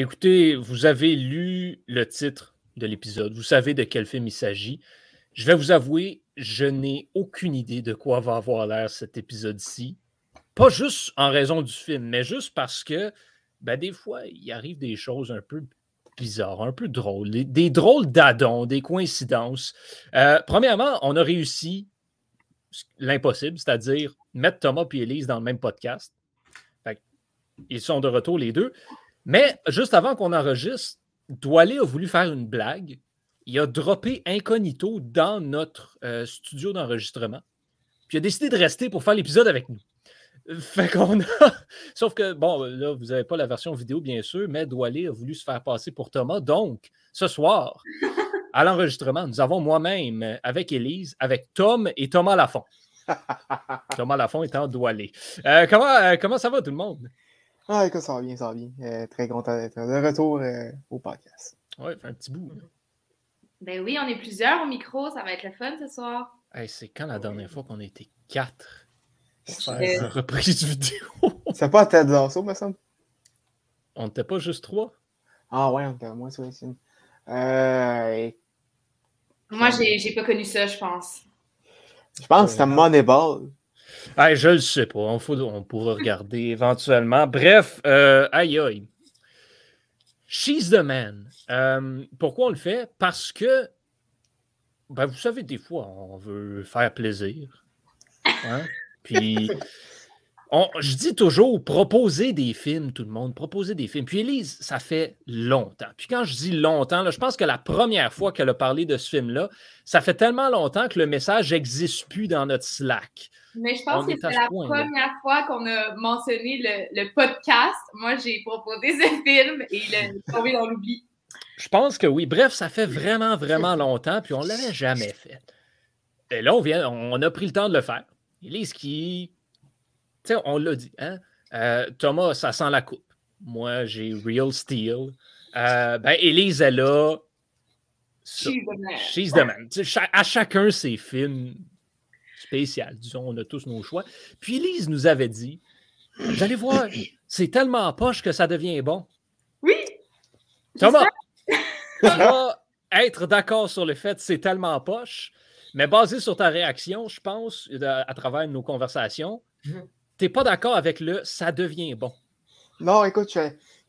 Écoutez, vous avez lu le titre de l'épisode, vous savez de quel film il s'agit. Je vais vous avouer, je n'ai aucune idée de quoi va avoir l'air cet épisode-ci. Pas juste en raison du film, mais juste parce que ben, des fois, il arrive des choses un peu bizarres, un peu drôles, des, drôles d'adons, des coïncidences. Euh, premièrement, on a réussi l'impossible, c'est-à-dire mettre Thomas et Elise dans le même podcast. ils sont de retour les deux. Mais juste avant qu'on enregistre, Doualé a voulu faire une blague. Il a droppé incognito dans notre euh, studio d'enregistrement. Puis il a décidé de rester pour faire l'épisode avec nous. Fait qu'on a. Sauf que, bon, là, vous n'avez pas la version vidéo, bien sûr, mais Doualé a voulu se faire passer pour Thomas. Donc, ce soir, à l'enregistrement, nous avons moi-même, avec Élise, avec Tom et Thomas Lafont. Thomas Lafont étant Doualé. Euh, comment, euh, comment ça va, tout le monde? Ah, écoute, ça va bien, ça va bien. Euh, très content d'être de retour au podcast. Oui, fait un petit bout. Ben oui, on est plusieurs au micro, ça va être le fun ce soir. c'est quand la dernière fois qu'on a été quatre? Faire une reprise vidéo? C'est pas Ted Lasso, me semble. On n'était pas juste trois? Ah ouais, on était moins sur les euh... Moi, j'ai pas connu ça, je pense. Je pense que c'était Moneyball. Ah, je le sais pas. On, faut, on pourra regarder éventuellement. Bref, euh, aïe aïe. She's the man. Euh, pourquoi on le fait? Parce que, ben, vous savez, des fois, on veut faire plaisir. Hein? Puis, je dis toujours, proposer des films, tout le monde, proposer des films. Puis Elise, ça fait longtemps. Puis quand je dis longtemps, là, je pense que la première fois qu'elle a parlé de ce film-là, ça fait tellement longtemps que le message n'existe plus dans notre Slack. Mais je pense que c'est la première fois qu'on a mentionné le, podcast. Moi, j'ai proposé ce film et il est tombé dans l'oubli. Je pense que oui. Bref, ça fait vraiment, vraiment longtemps, puis on ne l'avait jamais fait. Et là, on, vient, on a pris le temps de le faire. Elise qui. Tu sais, on l'a dit, hein? Euh, Thomas, ça sent la coupe. Moi, j'ai Real Steel. Euh, ben, Elise, elle a. She's the man. À chacun ses films spéciaux. Disons, on a tous nos choix. Puis Elise nous avait dit Vous allez voir, c'est tellement poche que ça devient bon. Oui. Thomas, tu vas être d'accord sur le fait c'est tellement poche mais basé sur ta réaction, je pense, à travers nos conversations, mhm. tu n'es pas d'accord avec le ça devient bon. Non, écoute,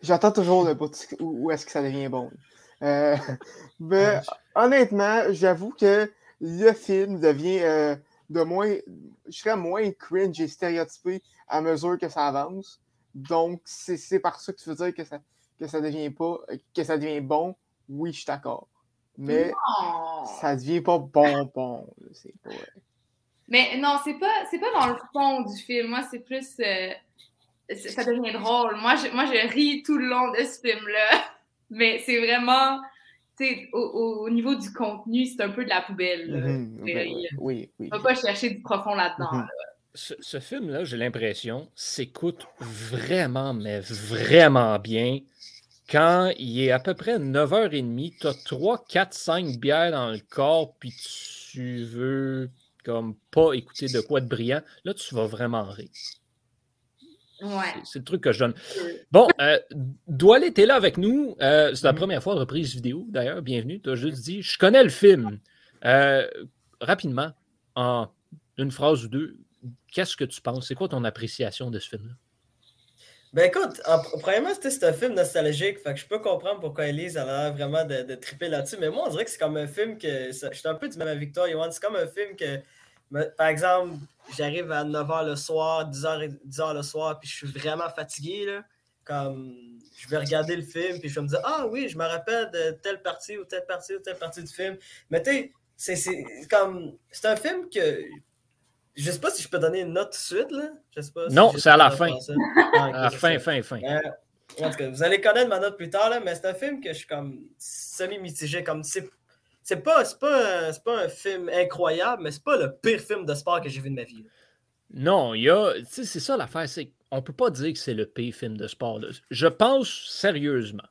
j'attends toujours le bout où, est-ce que ça devient bon. Euh, mais honnêtement, j'avoue que le film devient euh, de moins. Je serais moins cringe et stéréotypé à mesure que ça avance. Donc, c'est par ça que tu veux dire que ça, que ça devient pas, que ça devient bon? Oui, je suis d'accord mais ça devient pas bonbon. Pas... Mais non, c'est pas, c'est pas dans le fond du film. Moi, c'est plus. Euh, ça devient drôle. Moi je, moi, je ris tout le long de ce film-là. Mais c'est vraiment. Au, au, niveau du contenu, c'est un peu de la poubelle. Ben oui, oui. On va pas chercher du profond là-dedans. Ce, ce film-là, j'ai l'impression, s'écoute vraiment, mais vraiment bien quand il est à peu près 9h30, tu as 3, 4, 5 bières dans le corps, puis tu veux comme pas écouter de quoi de brillant, là, tu vas vraiment rire. Ouais. C'est le truc que je donne. Bon, euh, Doual là avec nous. Euh, c'est la mm-hmm. première fois de reprise vidéo, d'ailleurs. Bienvenue. Tu as juste dit Je connais le film. Euh, rapidement, en une phrase ou deux, qu'est-ce que tu penses? C'est quoi ton appréciation de ce film-là? Ben écoute, en, premièrement, c'était un film nostalgique, fait que je peux comprendre pourquoi Elise a l'air vraiment de, de triper là-dessus, mais moi, on dirait que c'est comme un film que. Je suis un peu du même avec toi, Yohan. C'est comme un film que, par exemple, j'arrive à 9h le soir, 10h, 10h le soir, puis je suis vraiment fatigué, là. Comme, je vais regarder le film, puis je vais me dire, ah oui, je me rappelle de telle partie ou telle partie ou telle partie du film. Mais tu sais, c'est comme. C'est un film que je sais pas si je peux donner une note tout de suite, là. Je sais pas non, c'est à la fin. Ah, à la fin, fin, fin. Euh, en tout cas, vous allez connaître ma note plus tard, là, mais c'est un film que je suis comme semi-mitigé. Comme c'est, c'est pas, c'est pas, c'est pas un film incroyable, mais c'est pas le pire film de sport que j'ai vu de ma vie. Non, il y a. C'est ça l'affaire, c'est on peut pas dire que c'est le pire film de sport. Je pense sérieusement.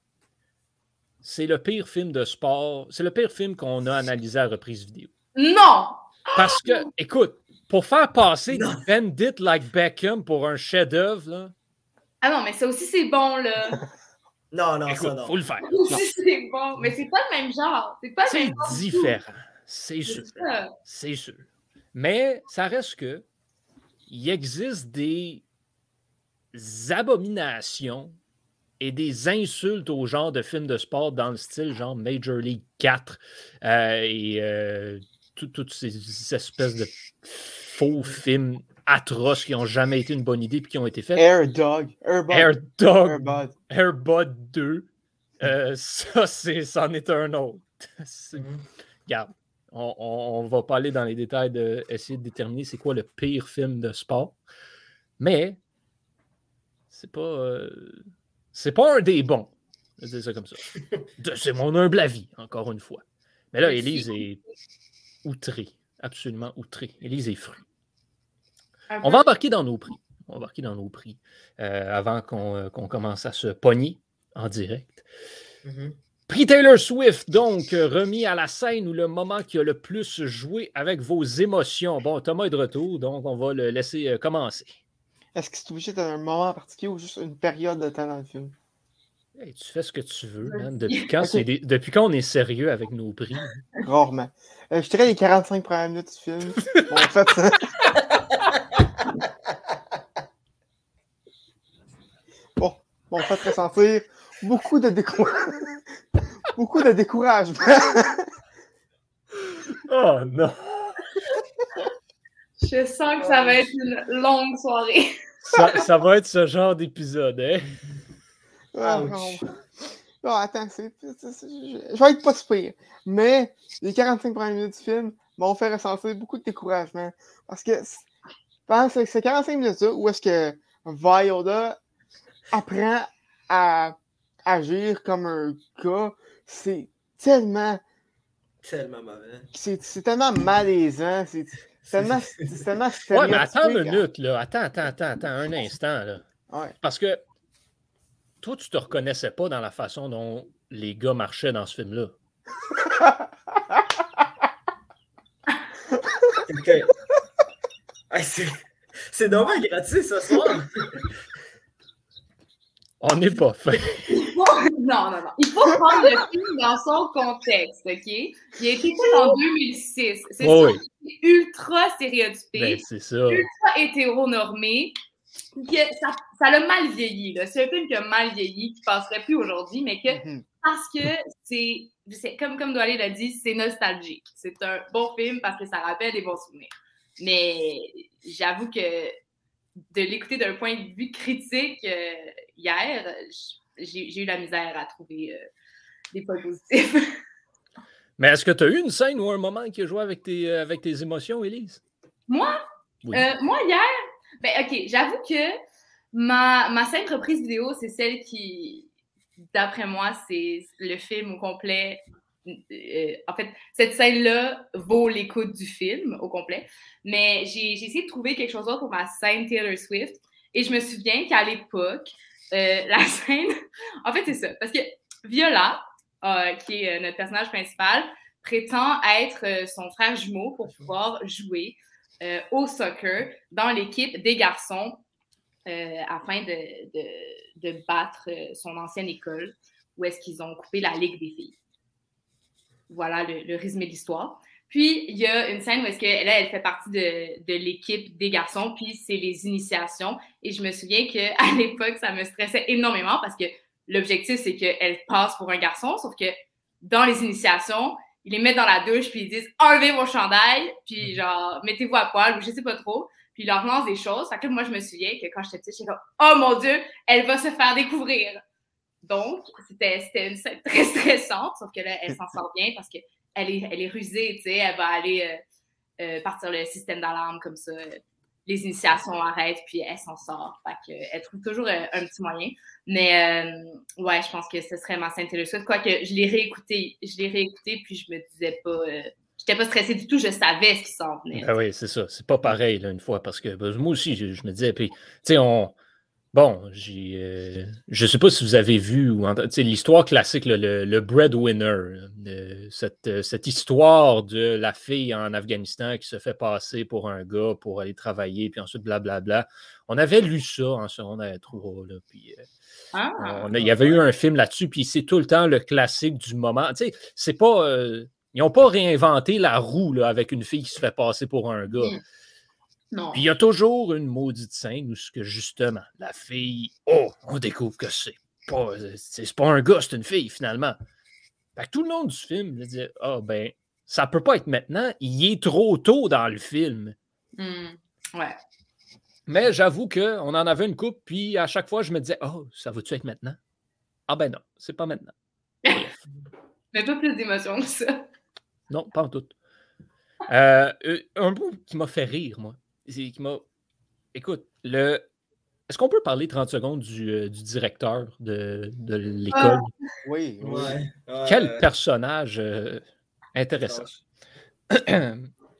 C'est le pire film de sport. C'est le pire film qu'on a analysé à reprise vidéo. Non! Parce que, écoute, pour faire passer Bend It Like Beckham pour un chef-d'œuvre, là. Ah non, mais ça aussi, c'est bon, là. Non, non, ça non. faut le faire. c'est bon, mais c'est pas le même genre. C'est pas le même genre. différent. C'est sûr. C'est sûr. Mais ça reste que il existe des abominations et des insultes au genre de films de sport dans le style genre Major League 4 euh, et euh, tout- toutes ces espèces de faux films atroces qui n'ont jamais été une bonne idée puis qui ont été faits. Air Dog. Airbud. Air Dog, Airbud. Airbud 2, euh, ça, c'est, c'en est un autre. Regarde, on, on va pas aller dans les détails de essayer de déterminer c'est quoi le pire film de sport. Mais c'est pas. euh, c'est pas un des bons. Je vais dire ça comme ça. De- C'est mon humble avis, encore une fois. Mais là. Élise est outrée. Absolument outrée. Élise est fruit. Un On va embarquer dans nos prix. On va embarquer dans nos prix euh, avant qu'on euh, qu'on commence à se pogner en direct. Mhm. Prix Taylor Swift, donc, remis à la scène ou le moment qui a le plus joué avec vos émotions. Bon, Thomas est de retour, donc on va le laisser euh, commencer. Est-ce que c'est obligé d'un moment particulier ou juste une période de temps dans le film? Hey, tu fais ce que tu veux, man. Depuis quand, des- Depuis quand on est sérieux avec nos prix? Rarement. Euh, je dirais les 45 premières minutes du film. Bon, en fait, en fait, ressentir beaucoup de découragement. beaucoup de découragement. Oh non! Je sens que ça va être une longue soirée. Ça, ça va être ce genre d'épisode, hein? Ah, non. Non, attends, c'est, c'est- c'est- je je vais être pas si pire. Mais les 45 premières minutes du film m'ont fait ressentir beaucoup de découragement. Parce que pendant ces, ces 45 minutes-là, où est-ce que Viola apprend à agir comme un gars, c'est tellement, Tellement mauvais. c'est, tellement malaisant, c'est tellement, c'est tellement Ouais, mais attends une minute, là. Attends, attends, attends, attends, un instant, là. Ouais. Parce que toi, tu te reconnaissais pas dans la façon dont les gars marchaient dans ce film-là. Hey, c'est dommage gratuit ce soir. On n'est pas fait. Il faut- Non, non, non. Il faut prendre le film dans son contexte, OK? Il a été fait en 2006. C'est Oh oui. ultra stéréotypé, Ben, c'est ça. ultra hétéronormé. que ça, ça l'a mal vieilli. là. C'est un film qui a mal vieilli, qui passerait plus aujourd'hui, mais que Mhm. parce que c'est, c'est comme, comme Doualé l'a dit, c'est nostalgique. C'est un bon film parce que ça rappelle des bons souvenirs. Mais j'avoue que de l'écouter d'un point de vue critique euh, hier, j'ai, eu la misère à trouver euh, des points positifs. Mais est-ce que tu as eu une scène ou un moment qui a joué avec tes, euh, avec tes émotions, Élise? Moi, Oui. Euh, moi, hier, ben, OK, j'avoue que ma, ma scène reprise vidéo, c'est celle qui, d'après moi, c'est le film au complet. Euh, en fait, cette scène-là vaut l'écoute du film au complet. Mais j'ai essayé de trouver quelque chose d'autre pour ma scène Taylor Swift. Et je me souviens qu'à l'époque, euh, la scène. En fait, c'est ça. Parce que Viola, euh, qui est notre personnage principal, prétend être son frère jumeau pour pouvoir jouer au soccer dans l'équipe des garçons afin de, de, de battre son ancienne école où est-ce qu'ils ont coupé la Ligue des filles. Voilà le, le résumé de l'histoire. Puis, il y a une scène où est-ce que là, elle fait partie de, de l'équipe des garçons, puis c'est les initiations. Et je me souviens qu'à l'époque, ça me stressait énormément parce que l'objectif, c'est qu'elle passe pour un garçon, sauf que dans les initiations, ils les mettent dans la douche, puis ils disent enlevez vos chandails, puis genre mettez-vous à poil, ou je sais pas trop, puis ils leur lancent des choses. Fait que moi, je me souviens que quand j'étais petite, j'étais comme oh mon Dieu, elle va se faire découvrir. Donc, c'était une scène très stressante, sauf que là, elle s'en sort bien parce qu'elle est, elle est rusée, tu sais, elle va aller euh, euh, partir le système d'alarme comme ça. Les initiations arrêtent, puis elle s'en sort. Fait que, elle trouve toujours euh, un petit moyen. Mais euh, ouais, je pense que ce serait ma scène Taylor Swift. Quoique, je l'ai réécouté, je l'ai réécouté, puis je me disais pas... Euh, J'étais pas stressée du tout, je savais ce qui s'en venait. Ben oui, c'est ça. C'est pas pareil, là, une fois, parce que ben, moi aussi, je me disais, puis, tu sais, on, Bon, j'ai, euh, je ne sais pas si vous avez vu ou l'histoire classique, le, le, breadwinner, cette, euh, cette, histoire de la fille en Afghanistan qui se fait passer pour un gars pour aller travailler, puis ensuite blablabla. On avait lu ça en secondaire 3, là, puis euh, ah! il y avait eu un film là-dessus, puis c'est tout le temps le classique du moment. Tu sais, c'est pas, ils n'ont pas réinventé la roue là, avec une fille qui se fait passer pour un gars. Mmh. Puis il y a toujours une maudite scène où ce que justement, la fille, oh, on découvre que c'est pas, c'est pas un gars, c'est une fille finalement. Fait que tout le long du film, je dit Ah oh, ben, ça peut pas être maintenant, il est trop tôt dans le film. Mmh, ouais. Mais j'avoue qu'on en avait une coupe, puis à chaque fois, je me disais Oh, ça va-tu être maintenant? Ah ben non, c'est pas maintenant. Mais pas plus d'émotion que ça. Non, pas en tout. Euh, euh, un bout qui m'a fait rire, moi qui m'a. Écoute, le. Est-ce qu'on peut parler 30 secondes du, euh, directeur de, de l'école? Ah, oui, Quel personnage euh, intéressant.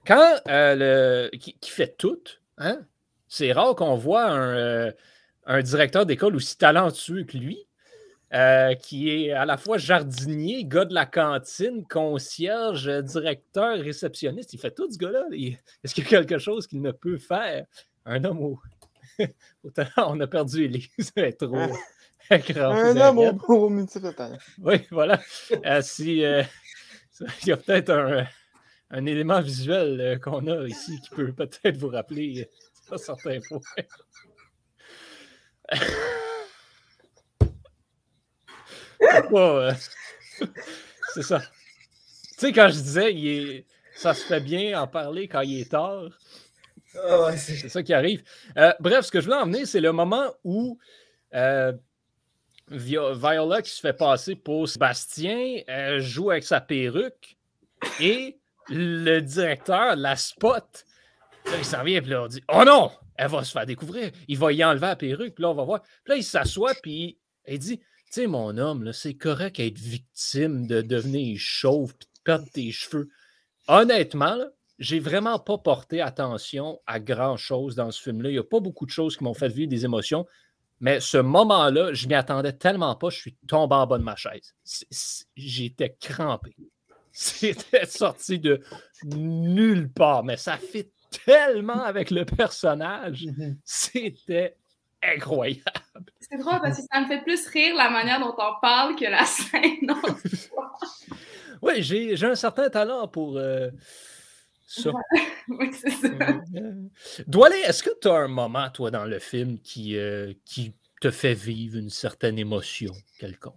Quand euh, le, qui, fait tout, hein? c'est rare qu'on voit un, un directeur d'école aussi talentueux que lui. Euh, qui est à la fois jardinier, gars de la cantine, concierge, directeur, réceptionniste. Il fait tout ce gars-là. Est-ce qu'il y a quelque chose qu'il ne peut faire? Un homme au, On a perdu Élise. trop. un homme au, au Oui, voilà. Euh, si, euh, il y a peut-être un, un, élément visuel qu'on a ici qui peut peut-être vous rappeler à certains points. Euh, c'est ça. Tu sais, quand je disais, il est... ça se fait bien en parler quand il est tard. Ah c'est ça qui arrive. Euh, bref, ce que je veux en venir, c'est le moment où euh, Viola, qui se fait passer pour Sébastien, joue avec sa perruque et le directeur la spot. Là, il s'en vient, puis là, on dit Oh non, elle va se faire découvrir. Il va y enlever la perruque, puis là, on va voir. Puis là, il s'assoit, puis il dit sais, mon homme, c'est correct être victime de devenir chauve et de perdre tes cheveux. Honnêtement, j'ai vraiment pas porté attention à grand-chose dans ce film-là. Il n'y a pas beaucoup de choses qui m'ont fait vivre des émotions. Mais ce moment-là, je m'y attendais tellement pas, je suis tombé en bas de ma chaise. J'étais crampé. C'était sorti de nulle part, mais ça fait tellement avec le personnage. C'était incroyable. C'est drôle parce que ça me fait plus rire la manière dont on parle que la scène. oui, j'ai un certain talent pour euh, ça. oui, c'est ça. Doualé, est-ce que tu as un moment, toi, dans le film qui, euh, qui te fait vivre une certaine émotion quelconque?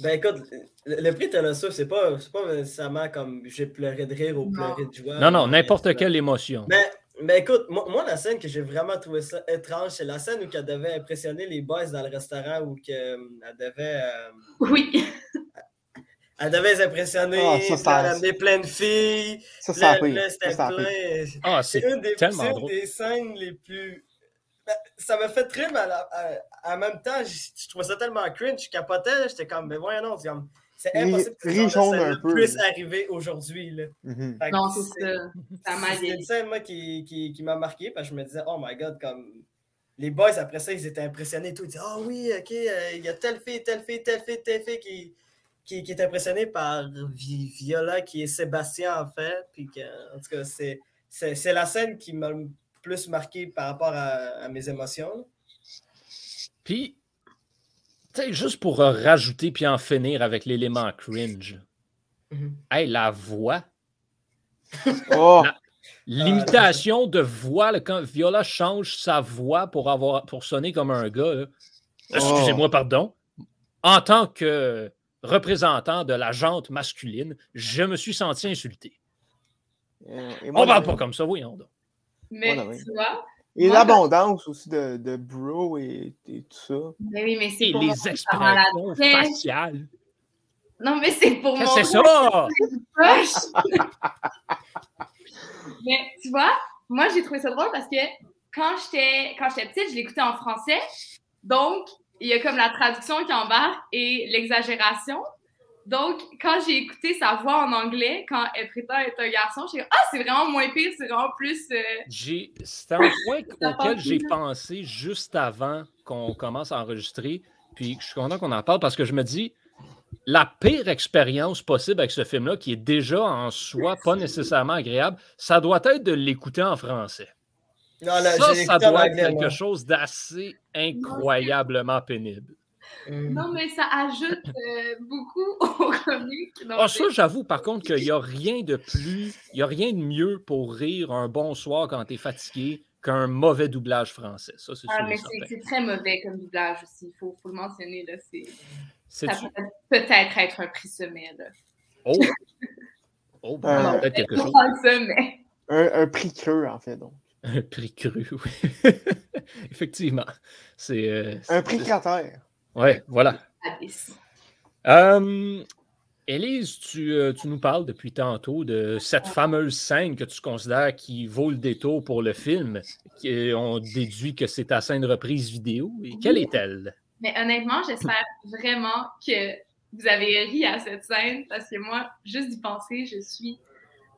Ben écoute, le, prix Swift, c'est pas, pas nécessairement comme j'ai pleuré de rire ou pleuré de joie. Non, non, n'importe quelle émotion. Mais mais écoute, moi, la scène que j'ai vraiment trouvé ça étrange, c'est la scène où elle devait impressionner les boys dans le restaurant où euh, elle devait. Euh, oui. Elle devait les impressionner, oh, ça, amener plein de filles. Ça, ça Ah, c'est une des, tellement des scènes les plus. Ben, ça m'a fait très mal. En même temps, je, trouvais ça tellement cringe, je capotais. J'étais comme, mais voyons, non, c'est impossible que ça puisse arriver aujourd'hui. Mhm. Non, c'est ça. C'est une scène moi, qui, qui, qui m'a marqué parce que je me disais, oh my god, comme les boys après ça, ils étaient impressionnés et tout. Ils disaient, oh oui, ok, euh, il y a telle fille, telle fille, telle fille, telle fille qui, qui, qui est impressionnée par Viola, qui est Sébastien en fait. Puis que, en tout cas, c'est, c'est, la scène qui m'a le plus marqué par rapport à, à mes émotions. Puis, juste pour rajouter puis en finir avec l'élément cringe. Mm-hmm. la voix. Oh! L'imitation de voix, quand Viola change sa voix pour, avoir, pour sonner comme un gars. Excusez-moi, oh. pardon. En tant que représentant de la jante masculine, je me suis senti insulté. Euh, On parle pas comme ça, oui, on Mais tu vois, et l'abondance aussi de, de bro et, tout ça. Mais oui, mais c'est Et les expressions faciales. Non, mais c'est pour moi. C'est ça! mais tu vois, moi, j'ai trouvé ça drôle parce que quand j'étais petite, je l'écoutais en français. Donc, il y a comme la traduction qui embarque et l'exagération. Donc, quand j'ai écouté sa voix en anglais, quand elle prétend être un garçon, j'ai dit Ah, c'est vraiment moins pire, c'est vraiment plus. euh, J'ai- C'est un point auquel j'ai pensé juste avant qu'on commence à enregistrer. Puis je suis content qu'on en parle parce que je me dis, la pire expérience possible avec ce film-là, qui est déjà en soi pas nécessairement agréable, ça doit être de l'écouter en français. Non, là, ça, ça doit être quelque chose d'assez incroyablement pénible. Non, mais ça ajoute euh, beaucoup au comique. Ah, ça, j'avoue, par contre, qu'il n'y a rien de plus, il n'y a rien de mieux pour rire un bon soir quand tu es fatigué qu'un mauvais doublage français. Ça, c'est Ah, mais c'est très mauvais comme doublage aussi. Il faut, faut le mentionner. Là, c'est- ça C'est-tu- peut peut-être être un prix sommet. Là. Oh! Oh, ben, Euh, peut-être quelque chose. Un, un prix creux, en fait, donc. Un prix cru, oui. Effectivement. C'est. euh, Un prix cratère. Ouais, voilà. Euh, Élise, tu, euh, tu nous parles depuis tantôt de cette fameuse scène que tu considères qui vaut le détour pour le film. Qui, on déduit que c'est ta scène reprise vidéo. Et quelle est-elle? Mais honnêtement, j'espère vraiment que vous avez ri à cette scène parce que moi, juste d'y penser, je suis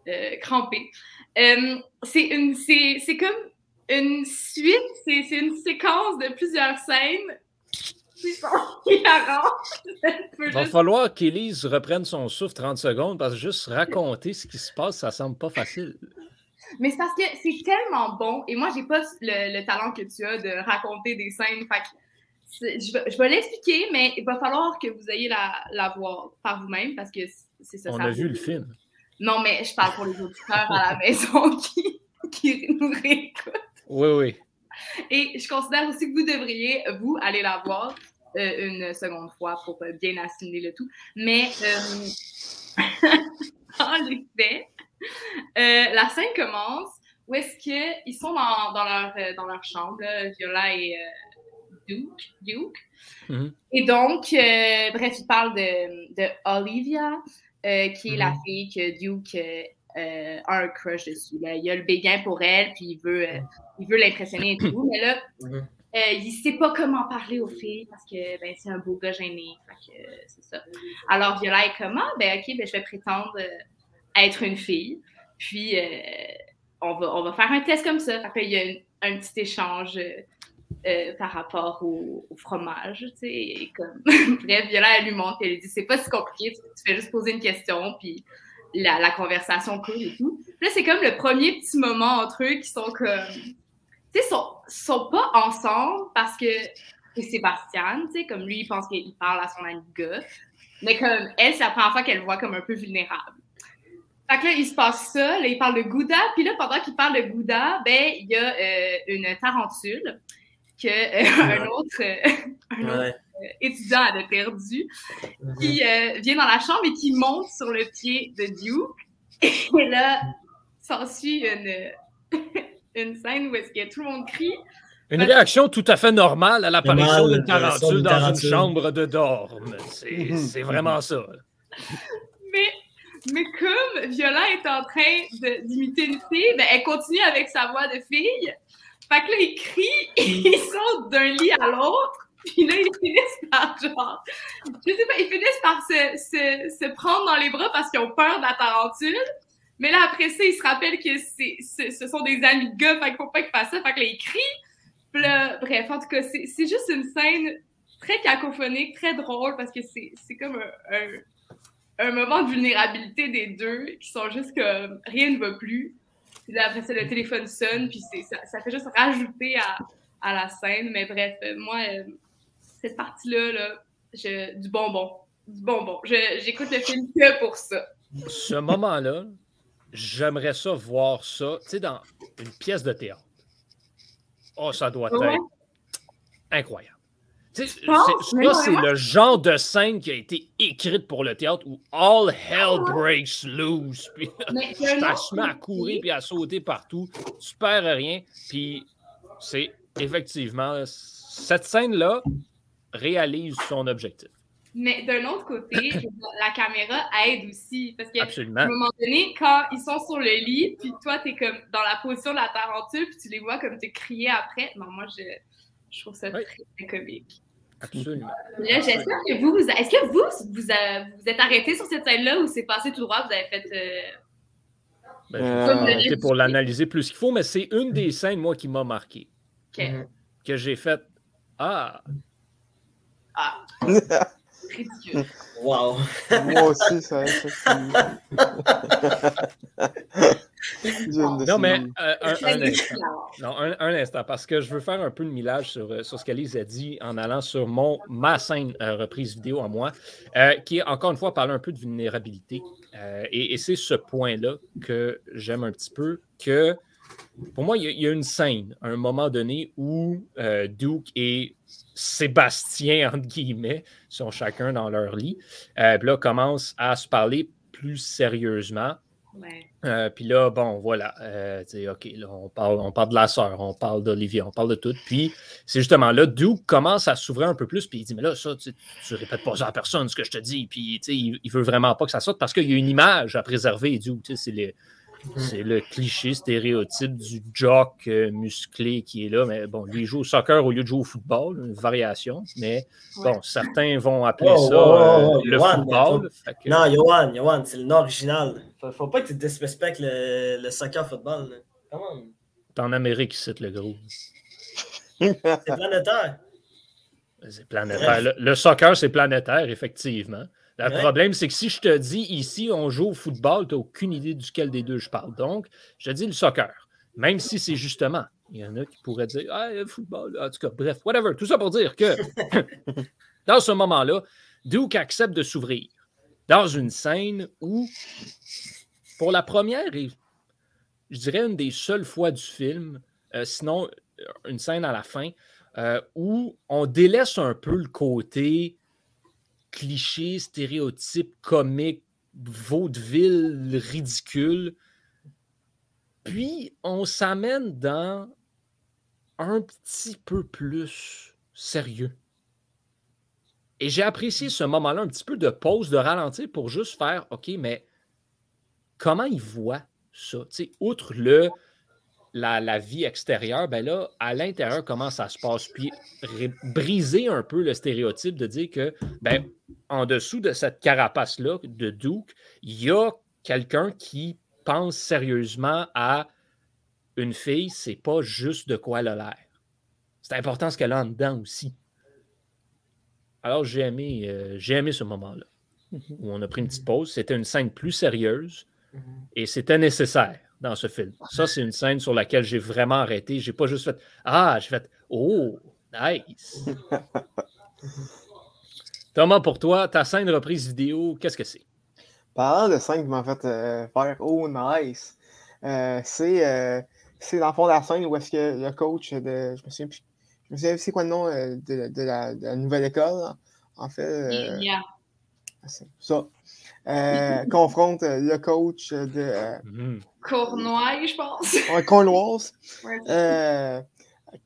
euh, crampée. Euh, c'est une, c'est, c'est comme une suite, c'est, c'est une séquence de plusieurs scènes Il va falloir qu'Élise reprenne son souffle 30 secondes parce que juste raconter ce qui se passe, ça semble pas facile. Mais c'est parce que c'est tellement bon et moi, j'ai pas le, le talent que tu as de raconter des scènes. Fait que je vais, l'expliquer, mais il va falloir que vous ayez la, la voir par vous-même parce que c'est ça. On ça a vu le film. Non, mais je parle pour les auditeurs à la maison qui, qui nous réécoutent. Oui, oui. Et je considère aussi que vous devriez, vous, aller la voir euh, une seconde fois pour euh, bien assimiler le tout. Mais euh, faits, euh, la scène commence où est-ce qu'ils sont dans, dans, leur, dans leur chambre, là, Viola et Duke. Duke. Mhm. Et donc, bref, il parle de, de Olivia, euh, qui est la Mhm. fille que Duke euh, euh, a un crush dessus. Là. Il a le béguin pour elle, puis il veut, euh, il veut l'impressionner et tout. Mais là, euh, il sait pas comment parler aux filles parce que ben, c'est un beau gars gêné. Euh, c'est ça. Alors Viola est comme ah, ben ok, ben, je vais prétendre être une fille. Puis on, va, on va faire un test comme ça. Que, il y a une- un petit échange euh, par rapport au, au fromage. Tu sais, et comme... Bref, Viola, elle lui montre, elle lui dit c'est pas si compliqué, tu, tu fais juste poser une question, puis la, la conversation coule et tout. Puis là, c'est comme le premier petit moment entre eux qui sont comme. Tu sais, sont, sont pas ensemble parce que c'est Sébastien, tu sais, comme lui, il pense qu'il parle à son ami gars. Mais comme elle, c'est la première fois qu'elle le voit comme un peu vulnérable. Fait que là, il se passe ça, là, il parle de Gouda, puis là, pendant qu'il parle de Gouda, ben, il y a euh, une tarentule que euh, un autre, euh, un autre Ouais. euh, étudiant avait perdu, Mhm. qui euh, vient dans la chambre et qui monte sur le pied de Duke. Et là, s'ensuit une, une scène où est-ce que tout le monde crie. Une réaction tout à fait normale à l'apparition d'une euh, tarentule dans une chambre de dorme. C'est Mhm. c'est vraiment ça. Mais, mais comme Viola est en train de- d'imiter une fille, ben, elle continue avec sa voix de fille. Fait que là, ils crient, ils sautent d'un lit à l'autre, puis là, ils finissent par genre, je sais pas, ils finissent par se, se, se prendre dans les bras parce qu'ils ont peur de la tarentule. Mais là, après ça, ils se rappellent que ce sont des amis de gars, fait qu'il faut pas qu'ils fassent ça. Fait que là, ils crient. Puis là, bref, en tout cas, c'est, juste une scène très cacophonique, très drôle, parce que c'est, comme un, un, moment de vulnérabilité des deux qui sont juste comme rien ne va plus. Puis là, après ça, le téléphone sonne, puis ça, ça fait juste rajouter à, à la scène. Mais bref, euh, moi, euh, cette partie-là, là, je, du bonbon. Du bonbon. J'écoute le film que pour ça. Ce moment-là, j'aimerais ça voir ça, tu sais, dans une pièce de théâtre. Oh, ça doit Ouais. être incroyable. Tu sais, ça, c'est le genre de scène qui a été écrite pour le théâtre où all hell breaks loose. Puis ça se met à courir puis à sauter partout. Tu perds rien. Puis c'est effectivement cette scène-là réalise son objectif. Mais d'un autre côté, la caméra aide aussi. Parce qu'à Absolument. un moment donné, quand ils sont sur le lit, puis toi, t'es comme dans la position de la tarentule, puis tu les vois comme te crier après. Non, moi, je, je trouve ça Oui. très, très comique. Absolument. Là, j'espère que vous, vous est-ce que vous, vous, a- vous êtes arrêté sur cette scène-là ou c'est passé tout droit, vous avez fait. euh, Ben, Euh, pour l'analyser plus qu'il faut, mais c'est une des scènes, moi, qui m'a marqué. Mhm. Que j'ai fait Ah, Ah, ridicule. Wow. Moi aussi, ça. non, mais euh, un, un instant. Non, un, un instant, parce que je veux faire un peu de millage sur, euh, sur ce qu'Alise a dit en allant sur mon, ma scène euh, reprise vidéo en moi, euh, qui, encore une fois, parle un peu de vulnérabilité. Euh, et et c'est ce point-là que j'aime un petit peu, que pour moi, il y, a- il y a une scène, à un moment donné, où euh, Duke et Sébastien, entre guillemets, sont chacun dans leur lit, euh, puis là, commencent à se parler plus sérieusement. Ouais. Euh, puis là, bon, voilà. euh, OK, là, on parle, on parle de la sœur, on parle d'Olivia, on parle de tout. Puis c'est justement là, Duke commence à s'ouvrir un peu plus. Puis il dit, mais là, ça, tu, tu répètes pas ça à personne, ce que je te dis. Puis, il, il veut vraiment pas que ça sorte parce qu'il y a une image à préserver, Duke. Tu sais, c'est le, c'est le cliché stéréotype du jock euh, musclé qui est là. Mais bon, lui, il joue au soccer au lieu de jouer au football, une variation. Mais bon, certains vont appeler Oh, ça oh, oh, euh, oh, le football. Que- Non, Johan, Johan, c'est le nom original. Faut, faut pas que tu disrespectes le, le soccer football. là. Comment? C'est en Amérique, c'est le gros. C'est planétaire. C'est planétaire. Le, le soccer, c'est planétaire, effectivement. Le Ouais. problème, c'est que si je te dis ici, on joue au football, tu n'as aucune idée duquel des deux je parle. Donc, je te dis le soccer. Même si c'est justement, il y en a qui pourraient dire Ah, le football. En tout cas, bref, whatever. Tout ça pour dire que dans ce moment-là, Duke accepte de s'ouvrir dans une scène où, pour la première et je dirais une des seules fois du film, euh, sinon euh, une scène à la fin, euh, où on délaisse un peu le côté cliché, stéréotype, comique, vaudeville, ridicule. Puis on s'amène dans un petit peu plus sérieux. Et j'ai apprécié ce moment-là, un petit peu de pause, de ralentir pour juste faire OK, mais comment il voit ça? Outre le la, la vie extérieure, ben là, à l'intérieur, comment ça se passe? Puis briser un peu le stéréotype de dire que, ben, en dessous de cette carapace-là de Duke, il y a quelqu'un qui pense sérieusement à une fille, c'est pas juste de quoi elle a l'air. C'est important ce qu'elle a en dedans aussi. Alors, j'ai aimé, euh, j'ai aimé ce moment-là où on a pris une petite pause. C'était une scène plus sérieuse et c'était nécessaire dans ce film. Ça, c'est une scène sur laquelle j'ai vraiment arrêté. J'ai pas juste fait Ah, j'ai fait Oh, nice. Thomas, pour toi, ta scène de reprise vidéo, qu'est-ce que c'est? Parlant de scène qui m'a fait euh, faire Oh nice, euh, c'est euh, c'est dans le fond de la scène où est-ce que le coach de. Je me souviens plus. Je me souviens plus c'est quoi le nom euh, de, de la, de la nouvelle école. En fait. euh, Yeah. c'est ça. Euh, confronte euh, le coach de euh, Mhm. Cournoye, je pense. ouais, Cornwalls. Ouais. Euh,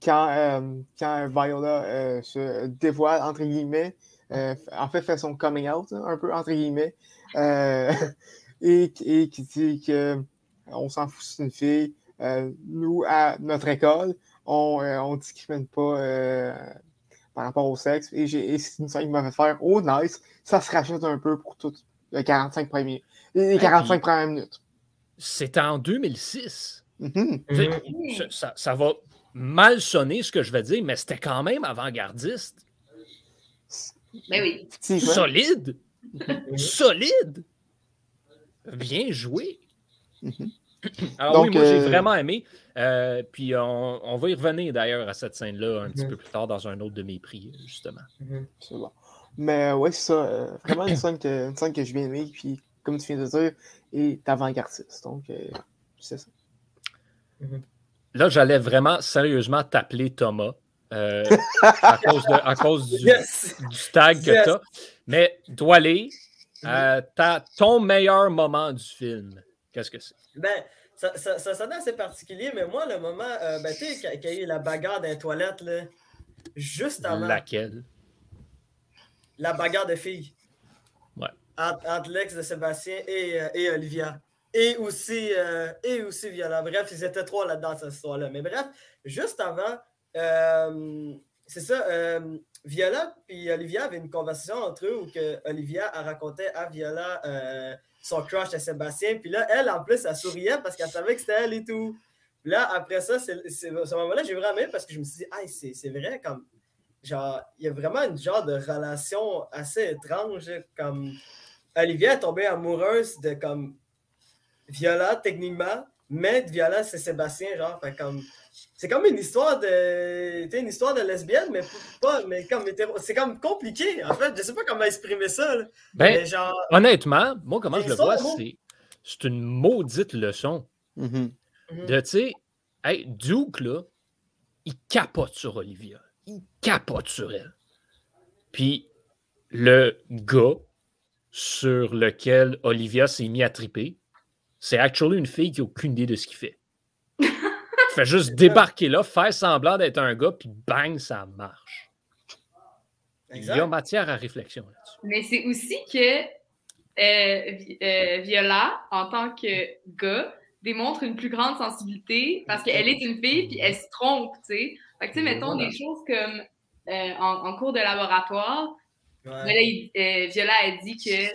quand, euh, quand Viola euh, se dévoile, entre guillemets, euh, en fait, fait son coming out, hein, un peu, entre guillemets, euh, et, et qui dit que on s'en fout, c'est une fille. Euh, nous, à notre école, on ne discrimine pas euh, par rapport au sexe. Et, j'ai- et c'est une scène qui m'a fait faire Oh, nice, ça se rachète un peu pour tout les 45 premiers, les 45 puis- premières minutes. C'était en 2006. Mhm. Tu sais, Mhm. ça- va mal sonner ce que je vais dire, mais c'était quand même avant-gardiste. Ben oui. Solide. Mhm. Solide. Bien joué. Mhm. Alors Donc, oui, moi j'ai euh, vraiment aimé. Euh, puis on, on va y revenir d'ailleurs à cette scène-là un petit peu plus tard dans un autre de mes prix, justement. C'est bon. Mais ouais, c'est ça. euh, vraiment une scène, que, une scène que je viens d'aimer, puis comme tu viens de dire, est avant-gardiste. Donc, euh, c'est ça. Là, j'allais vraiment sérieusement t'appeler Thomas euh, à cause, de- à cause du, Yes! du tag que Yes. tu as. Mais aller. euh, ta- ton meilleur moment du film, qu'est-ce que c'est? Ben, ça, ça, ça sonnait assez particulier, mais moi, le moment, euh, ben, tu sais, quand quand il y a eu la bagarre dans les toilettes, là, juste avant, la, bagarre de filles. Ouais. Entre, entre l'ex de Sébastien et, euh, et Olivia. Et aussi, euh, et aussi Viola. Bref, ils étaient trois là-dedans, cette histoire-là. Mais bref, juste avant, euh, c'est ça. Viola et Olivia avaient une conversation entre eux où que Olivia a raconté à Viola son crush à Sébastien. Puis là, elle, en plus, elle souriait parce qu'elle savait que c'était elle et tout. Puis là, après ça, c'est, c'est- ce moment-là, j'ai vraiment aimé parce que je me suis dit, ah, c'est, c'est vrai, comme. Genre, il y a vraiment une genre de relation assez étrange. Comme Olivia est tombée amoureuse de comme Viola, techniquement, mais Viola, c'est Sébastien, genre. Fait comme. C'est comme une histoire de. une histoire de lesbienne, mais pas. Mais comme hétéro- C'est comme compliqué, en fait. Je sais pas comment exprimer ça. là. Ben, mais genre. honnêtement, moi, comment je le vois, c'est c'est une maudite leçon Mhm. de, tu sais, hey, Duke, là, il capote sur Olivia. Il capote sur elle. Puis le gars sur lequel Olivia s'est mis à triper, c'est actually une fille qui n'a aucune idée de ce qu'il fait. Il fait juste débarquer là, faire semblant d'être un gars, puis bang, ça marche. Il y a matière à réflexion là-dessus. Mais c'est aussi que euh, euh, Viola, en tant que gars, démontre une plus grande sensibilité parce qu'elle est une fille puis elle se trompe, tu sais. Fait que, tu sais, mettons Voilà. des choses comme euh, en, en cours de laboratoire, Ouais. là, il- euh, Viola a dit qu'elle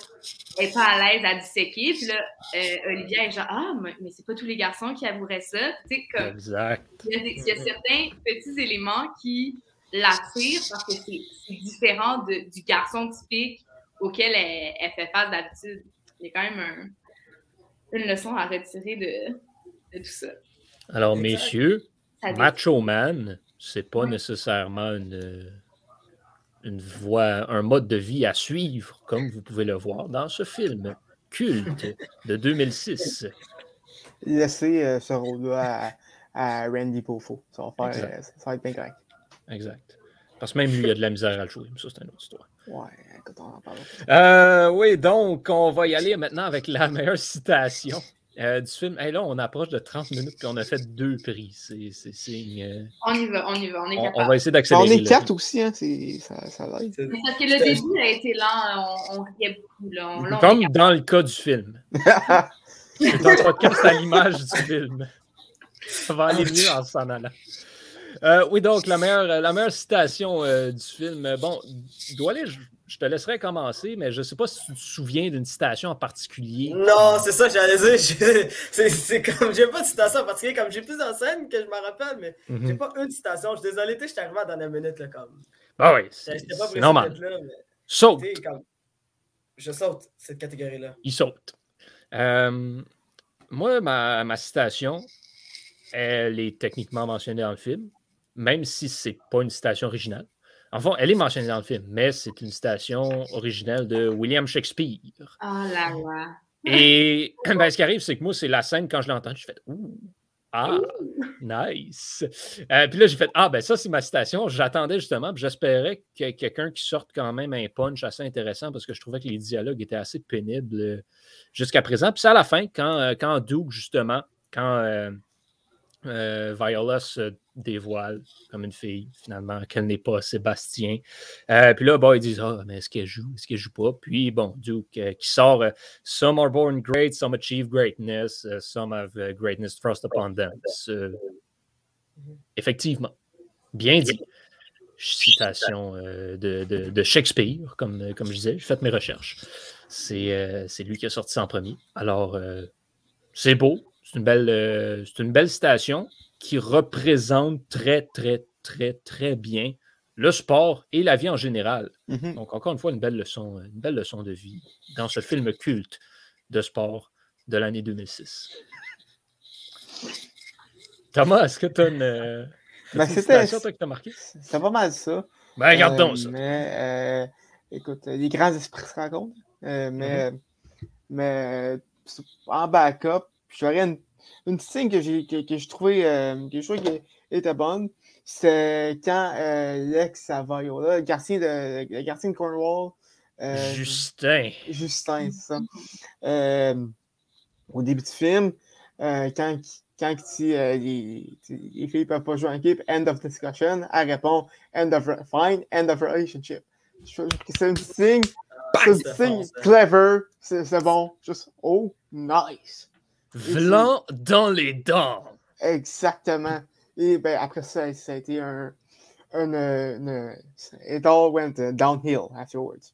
n'est pas à l'aise à disséquer. Puis là, euh, Olivia est genre Ah, mais, mais c'est pas tous les garçons qui avoueraient ça. Tu sais, comme Exact. il y, a des- il y a certains petits éléments qui l'attirent parce que c'est différent de- du garçon typique auquel elle, elle fait face d'habitude. Il y a quand même un- une leçon à retirer de, de tout ça. Alors, Exact. messieurs, Macho Man, c'est pas nécessairement une, une voie, un mode de vie à suivre, comme vous pouvez le voir dans ce film culte de 2006. Laissez euh, ce rôle-là à, à Randy Poffo. Ça va, faire, Exact. euh, ça va être bien correct. Exact. Parce que même lui, il a de la misère à le jouer, mais ça, c'est une autre histoire. Ouais, écoute, on en parle. Euh, oui, donc, on va y aller maintenant avec la meilleure citation euh, du film. Hey, là, on approche de 30 minutes, puis on a fait deux prix. C'est c'est signe. euh, On y va, on y va, on est on, capable. on va essayer On d'accélérer. est le quatre aussi, hein, c'est- ça, ça l'aide. C'est- Mais parce que le début a été lent, on, on riait beaucoup. Là. On, là, on est Comme dans le cas du film. Dans le podcast à l'image du film. Ça va aller mieux en s'en allant. Euh, oui, donc, la meilleure, la meilleure citation euh, du film. euh, Bon, Doualé, je, je te laisserai commencer, mais je ne sais pas si tu te souviens d'une citation en particulier. Non, c'est ça j'allais dire. Je- C'est c'est comme, j'ai pas de citation en particulier, comme j'ai plusieurs scènes que je me rappelle, mais j'ai Mhm. pas une citation. Je suis désolé, je suis arrivé à la minute, là, comme. Ah oui, c'est pas normal. d'être là, mais, Saute, comme. Je saute cette catégorie-là. il saute. Euh, moi, ma, ma citation, elle est techniquement mentionnée dans le film, même si c'est pas une citation originale. En fond, elle est mentionnée dans le film, mais c'est une citation originale de William Shakespeare. Ah là là. Et ben, ce qui arrive, c'est que moi, c'est la scène, quand je l'ai entendue, je fais Ouh, ah, nice. Euh, puis là, j'ai fait Ah, ben ça, c'est ma citation. J'attendais justement, puis j'espérais que quelqu'un qui sorte quand même un punch assez intéressant parce que je trouvais que les dialogues étaient assez pénibles euh, jusqu'à présent. Puis c'est à la fin, quand, euh, quand Duke, justement, quand euh, euh, Viola se dévoile comme une fille, finalement, qu'elle n'est pas Sébastien. Euh, puis là, bon, ils disent Ah, mais est-ce qu'elle joue? Est-ce qu'elle joue pas? Puis bon, Duke euh, qui sort euh, Some are born great, some achieve greatness, uh, some have greatness thrust upon them. Euh, effectivement, bien dit. Citation euh, de, de- Shakespeare, comme, euh, comme je disais, j'ai fait mes recherches. C'est euh, lui qui a sorti ça en premier. Alors, euh, c'est beau, c'est une, euh, une belle citation qui représente très, très, très, très bien le sport et la vie en général. Mhm. Donc, encore une fois, une belle leçon, une belle leçon de vie dans ce film culte de sport de l'année 2006. Thomas, est-ce que tu as une, euh, Ben, une c'était- citation, toi, t'a marqué? C'est pas mal ça. Ben, regarde donc Euh, ça. Mais, euh, écoute, les grands esprits se rencontrent. Mais, Mhm. mais en backup, j'aurais une, une petite scène que j'ai que, que j'ai trouvé, euh, que je trouvais qui était bonne. C'est quand euh, l'ex à Viola, le quartier de, le quartier de Cornwall, euh, Justin. Justin, c'est ça. Euh, au début du film, euh, quand, quand il dit, euh, les, les filles ne peuvent pas jouer en équipe, end of discussion, elle répond end of fine, end of relationship. Je trouve que c'est un signe, c'est clever, c'est bon. Juste, oh, nice. Vlan dans les dents. Exactement. Et ben, après ça, ça a été un, une, une- it all went uh, downhill afterwards.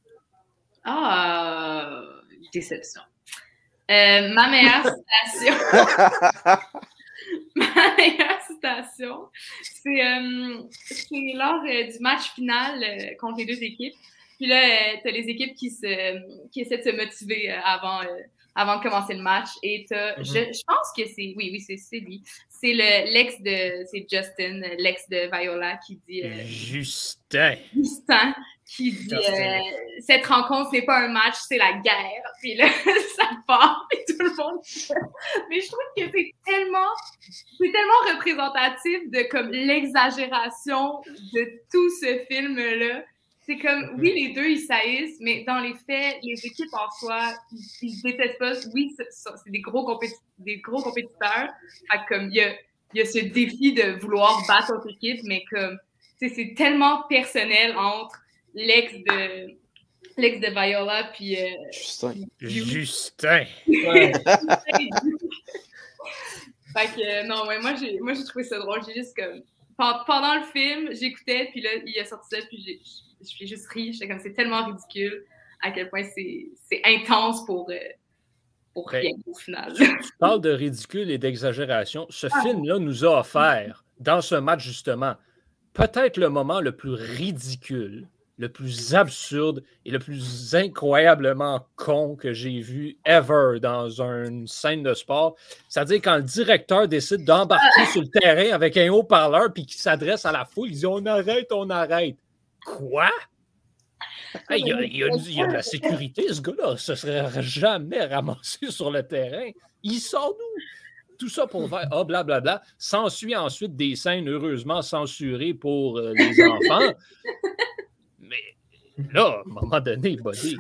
Ah, déception. Euh, ma meilleure citation. ma meilleure citation, c'est euh, c'est lors euh, du match final euh, contre les deux équipes. Puis là, tu as les équipes qui, se, qui essaient de se motiver euh, avant, euh, avant de commencer le match. Et Mhm. je, je pense que c'est. Oui, oui, c'est lui. C'est le- l'ex de. C'est Justin, l'ex de Viola, qui dit. euh, Justin. Justin qui dit Justin. euh, cette rencontre c'est pas un match c'est la guerre puis là ça part et tout le monde mais je trouve que c'est tellement c'est tellement représentatif de comme l'exagération de tout ce film là c'est comme oui les deux ils saillissent mais dans les faits les équipes en soi ils, se détestent pas oui c'est des gros des gros compétiteurs Fait comme il y a il y a ce défi de vouloir battre notre équipe mais comme c'est tellement personnel entre l'ex de l'ex de Viola puis euh, Justin. Justin. Ouais. fait que euh, non ouais, moi j'ai moi j'ai trouvé ça drôle j'ai juste comme pen- pendant le film j'écoutais puis là il a sorti ça puis j'ai j'ai juste ri j'étais comme c'est tellement ridicule à quel point c'est intense pour euh, pour Ben, rien au final Tu parles de ridicule et d'exagération. Ce Ah. film-là nous a offert, dans ce match justement, peut-être le moment le plus ridicule, le plus absurde et le plus incroyablement con que j'ai vu ever dans une scène de sport. C'est-à-dire quand le directeur décide d'embarquer sur le terrain avec un haut-parleur puis qu'il s'adresse à la foule, il dit On arrête, on arrête. Quoi? Hey, Il y, a- il y a du- il y a de la sécurité, ce gars-là. Ce serait jamais ramassé sur le terrain. Il sort d'où? Tout ça pour faire ah, blablabla. S'ensuit ensuite des scènes heureusement censurées pour euh, les enfants. Mais là, à un moment donné, buddy.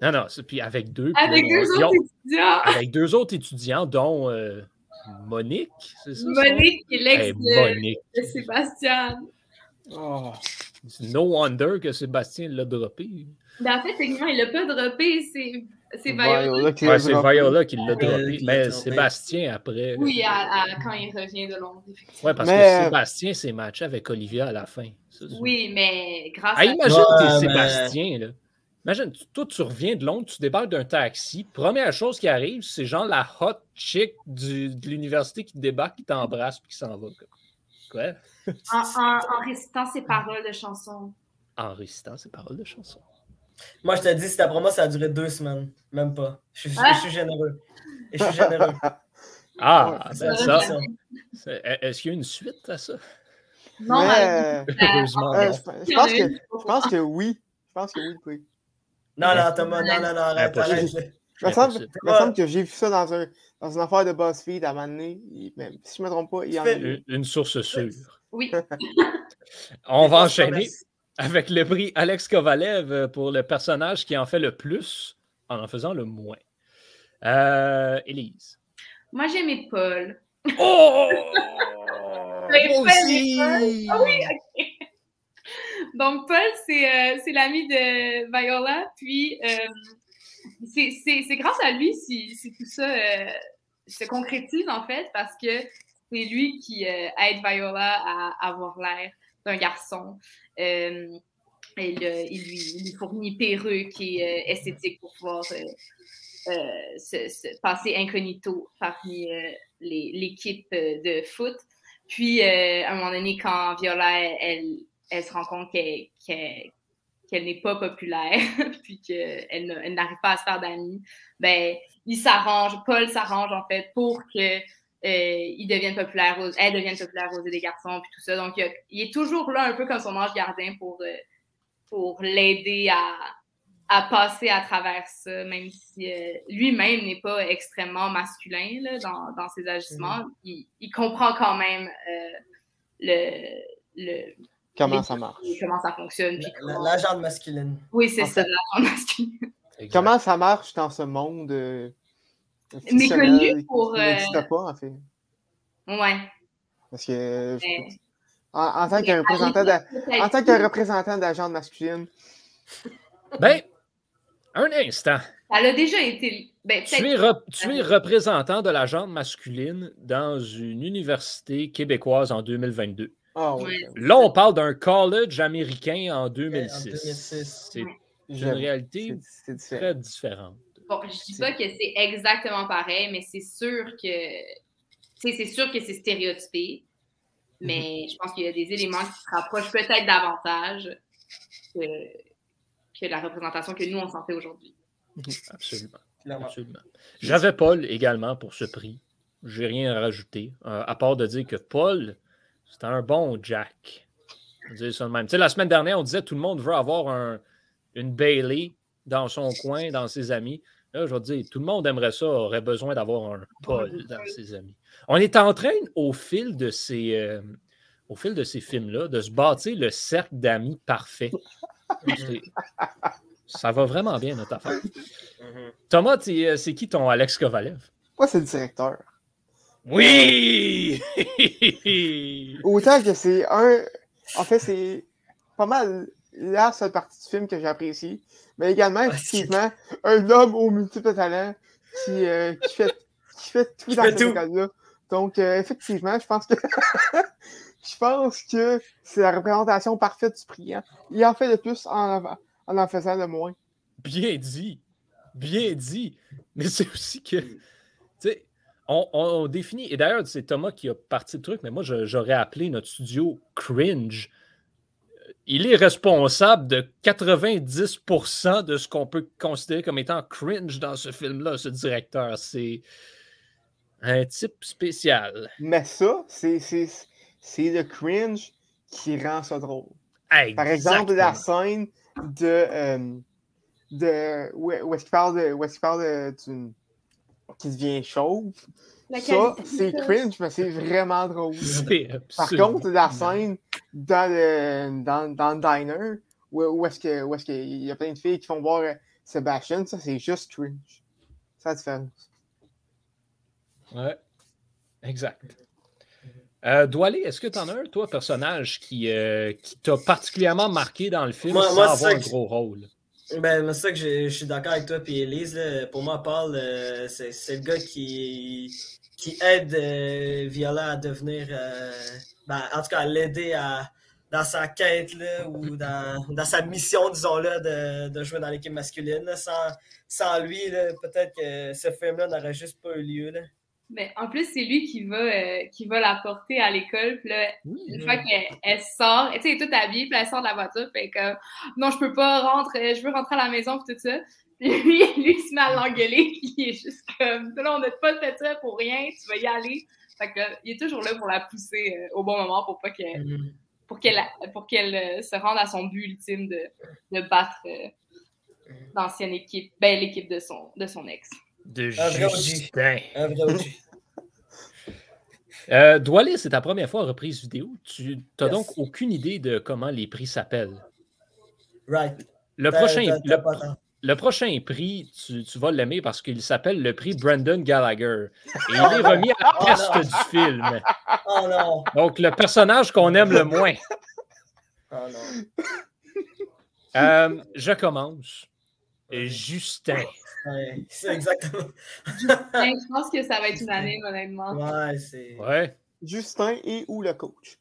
Non, non, c'est- puis avec deux. avec deux ont- autres étudiants avec deux autres étudiants, dont euh, Monique, c'est ça? Monique qui est l'ex Hey, de, Monique. de Sébastien Oh. C'est No wonder que Sébastien l'a droppé. Ben, en fait, techniquement, il l'a pas droppé, c'est c'est Viola qui Ouais, l'a c'est droppé. Viola qui l'a Viola droppé. qui l'a Mais. Sébastien, après. Oui, à- à- quand il revient de Londres, effectivement. Ouais, parce Mais- que Sébastien s'est matché avec Olivia à la fin. Ça, Oui, mais grâce Ah, à imagine t'es mais- Sébastien, là. Imagine, tu- toi, tu reviens de Londres, tu débarques d'un taxi. Première chose qui arrive, c'est genre la hot chick du- de l'université qui te débarque, qui t'embrasse puis qui s'en va. quoi. Quoi? en, en, en récitant ses paroles de chansons. En récitant ses paroles de chanson. Moi, je te dis, c'était pour moi, ça a duré deux semaines. Même pas. Je suis, Ah. je suis généreux. Et je suis généreux. Ah, Ouais, ben c'est ça. ça. c'est- Est-ce qu'il y a une suite à ça? Non, Mais, euh, Heureusement, euh, non. je, pense que, je pense que oui. Je pense que oui, oui. Non, non, Thomas, non, non, non, arrête, arrête. Il me semble, me que j'ai vu ça dans, un, dans une affaire de BuzzFeed à un moment donné. Il- si je ne me trompe pas, il y en a. Une, une source sûre. Oui. On va enchaîner avec le prix Alex Kovalev euh, pour le personnage qui en fait le plus en en faisant le moins. Euh, Élise. Moi, j'aimais Paul. Oh! Aussi! Ah oui, ok. Donc, Paul, c'est euh, c'est l'ami de Viola. Puis, euh, c'est grâce à lui si, si tout ça euh, se concrétise, en fait, parce que c'est lui qui euh, aide Viola à avoir l'air d'un garçon. Euh, et le- il, lui, il lui fournit perruque esthétique pour pouvoir se, se passer incognito parmi l'équipe de foot. Puis, à un moment donné, quand Viola, elle, elle, se rend compte qu'elle- qu'elle n'est pas populaire, puis qu'elle n'a- elle n'arrive pas à se faire d'amis, ben, il s'arrange, Paul s'arrange, en fait, pour que euh, il devienne populaire, aux- elle devienne populaire aux yeux des garçons, puis tout ça. Donc, il, y a- il est toujours là, un peu comme son ange gardien, pour, euh, pour l'aider à, à passer à travers ça, même si euh, lui-même n'est pas extrêmement masculin là, dans, dans ses agissements. il, il comprend quand même le, le, Comment ça marche? comment ça fonctionne. puis La- comment- masculine. Oui, c'est ça, fait- la masculine. Exact. Comment ça marche dans ce monde euh, Méconnu pour, qui euh, n'existe pas, en fait? Ouais. Parce que euh, je- en, en tant qu'un représentant d'a- en tant qu'un représentant d'agent masculine, Ben, un instant. Elle a déjà été. Ben, Tu es, rep- tu es représentant de la masculine dans une université québécoise en 2022. Ah, Ouais. oui. Là, on parle d'un college américain en 2006. 2006. C'est une réalité c'est- c'est différent. très différente. Bon, je dis pas que c'est exactement pareil, mais c'est sûr que. C'est sûr que c'est stéréotypé. Mais je pense qu'il y a des éléments qui se rapprochent peut-être davantage que, que la représentation que nous, on s'en fait aujourd'hui. Absolument. Clairement. Absolument. J'avais Paul également pour ce prix. J'ai rien à rajouter, euh, à part de dire que Paul, c'était un bon Jack. On dire ça de même. Tu sais, la semaine dernière, on disait que tout le monde veut avoir un- une Bailey dans son coin, dans ses amis. Là, je vais te dire, tout le monde aimerait ça, aurait besoin d'avoir un Paul dans ses amis. On est en train, au fil de ces, euh, au fil de ces films-là, de se bâtir le cercle d'amis parfait. Ça va vraiment bien, notre affaire. Mhm. Thomas, euh, c'est qui ton Alex Kovalev? Moi, c'est le directeur. Oui! Autant que c'est un. En fait, c'est pas mal la seule partie du film que j'apprécie. Mais également, effectivement, un homme aux multiples talents qui, euh, qui, fait, qui fait tout Qui dans cette école-là. Donc, euh, effectivement, je pense que. je pense que c'est la représentation parfaite du brillant. Il en fait le plus en en, en, en faisant le moins. Bien dit. Bien dit. Mais c'est aussi que, tu sais, on, on- on définit, et d'ailleurs, c'est Thomas qui a parti le truc, mais moi, j'aurais appelé notre studio cringe. Il est responsable de 90% de ce qu'on peut considérer comme étant cringe dans ce film-là, ce directeur. C'est un type spécial. Mais ça, c'est le cringe qui rend ça drôle. Par exemple, la scène de. euh, de où, est-ce qu'il parle de. Où est-ce qu'il parle de. d'une- qui devient chauve. Ça, c'est ça. cringe, mais c'est vraiment drôle. Par contre, la scène dans le, dans, dans le diner, où, où est-ce que- où est-ce qu'il y a plein de filles qui font voir euh, Sebastian, ça, c'est juste cringe. C'est la différence. Ouais, exact. Euh, Doualé, est-ce que tu en as un, toi, personnage qui, euh, qui t'a particulièrement marqué dans le film Moi- sans moi, avoir ça un gros rôle? Ben, c'est ça que je, suis d'accord avec toi et Elise. Pour moi, Paul, c'est c'est le gars qui, qui aide euh, Viola à devenir. euh, ben, en tout cas, à l'aider à- dans sa quête là, ou dans, dans sa mission, disons-le, de, de jouer dans l'équipe masculine. Sans, sans lui, peut-être que ce film-là n'aurait juste pas eu lieu. Mais en plus, c'est lui qui va, euh, qui va la porter à l'école. Puis là, une fois qu'elle elle sort, tu sais, elle est toute habillée, puis elle sort de la voiture, puis comme non, je peux pas rentrer, je veux rentrer à la maison, puis tout ça. Puis lui, lui, il se met à l'engueuler, puis il est juste comme là, on n'a pas fait ça pour rien, tu vas y aller. Fait que là, il est toujours là pour la pousser euh, au bon moment pour pas qu'elle Mhm. pour qu'elle pour qu'elle euh, se rende à son but ultime de, de battre l'ancienne équipe, ben l'équipe de son, de son ex. De Un vrai OG. Justin. Un vrai OG. Euh, Doualé, c'est ta première fois en reprise vidéo. Tu n'as Yes. donc aucune idée de comment les prix s'appellent. Right. Le prochain, tort. le prochain prix, tu, tu vas l'aimer parce qu'il s'appelle le prix Brandon Gallagher. Et il est remis à la Oh peste du film. Oh non. Donc, le personnage qu'on aime le moins. Oh non. Euh, je commence. Justin. Ouais, c'est exactement. Mais je pense que ça va être unanime, honnêtement. Ouais, c'est. Ouais. Justin et ou le coach?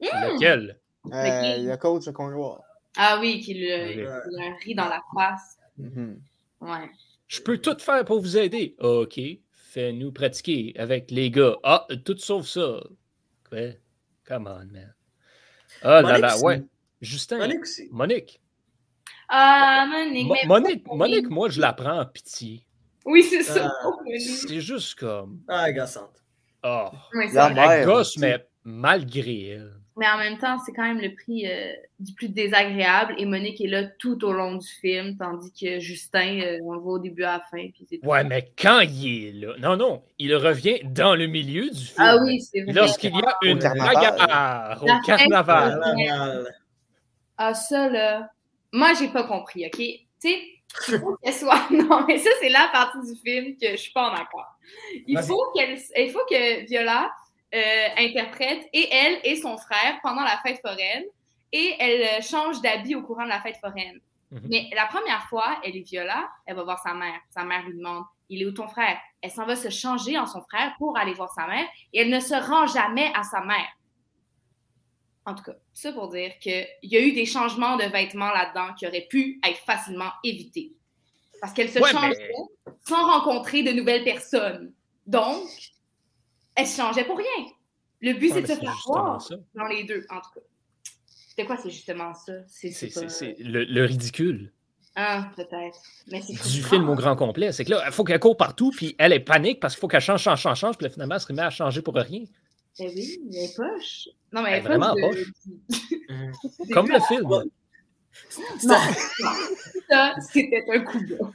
Lequel? Euh, qui? le coach de Conroy. Ah oui, qu'il lui Ouais. riz dans la face. Mhm. Ouais. Je peux tout faire pour vous aider. OK. Fais-nous pratiquer avec les gars. Ah, tout sauf ça. Quoi? Come on, man. Ah là Monique là, ouais. Justin. Monique aussi. Monique. Ah, Monique. Mais- Monique, Monique, moi, je la prends en pitié. Oui, c'est ça. Ah. Oh. C'est juste comme. Ah, agaçante. Oh. Oui, c'est La mère gosse, mais malgré elle. Mais en même temps, c'est quand même le prix euh, du plus désagréable. Et Monique est là tout au long du film, tandis que Justin, euh, on le voit au début à la fin. Puis c'est tout. Ouais, mais quand il est là. Non, non, il revient dans le milieu du film. Ah oui, c'est vrai. Lorsqu'il y a une carnaval. bagarre La au. Carnaval. Ah, ça, là. Moi, j'ai pas compris, OK? Tu sais, il faut qu'elle soit. Non, mais ça, c'est la partie du film que je suis pas en accord. Il faut, qu'elle... il faut que Viola euh, interprète et elle et son frère pendant la fête foraine et elle euh, change d'habit au courant de la fête foraine. Mhm. Mais la première fois, elle est Viola, elle va voir sa mère. Sa mère lui demande Il est où ton frère Elle s'en va se changer en son frère pour aller voir sa mère et elle ne se rend jamais à sa mère. En tout cas, ça pour dire qu'il y a eu des changements de vêtements là-dedans qui auraient pu être facilement évités. Parce qu'elle se Ouais, changeait sans rencontrer de nouvelles personnes. Donc, elle se changeait pour rien. Le but, Ouais, c'est mais de se c'est faire voir ça. dans les deux, en tout cas. C'était quoi, c'est justement ça? C'est C'est c'est pas- c'est- c'est le, le ridicule Ah, peut-être. Mais c'est du film au grand complet. C'est que là, il faut qu'elle court partout, puis elle est panique parce qu'il faut qu'elle change, change, change, change, puis là, finalement, elle se remet à changer pour rien. Ben oui, elle est poche. Non, mais Elle est vraiment poche. de- Comme le film. Non, ça, c'était un coup bas.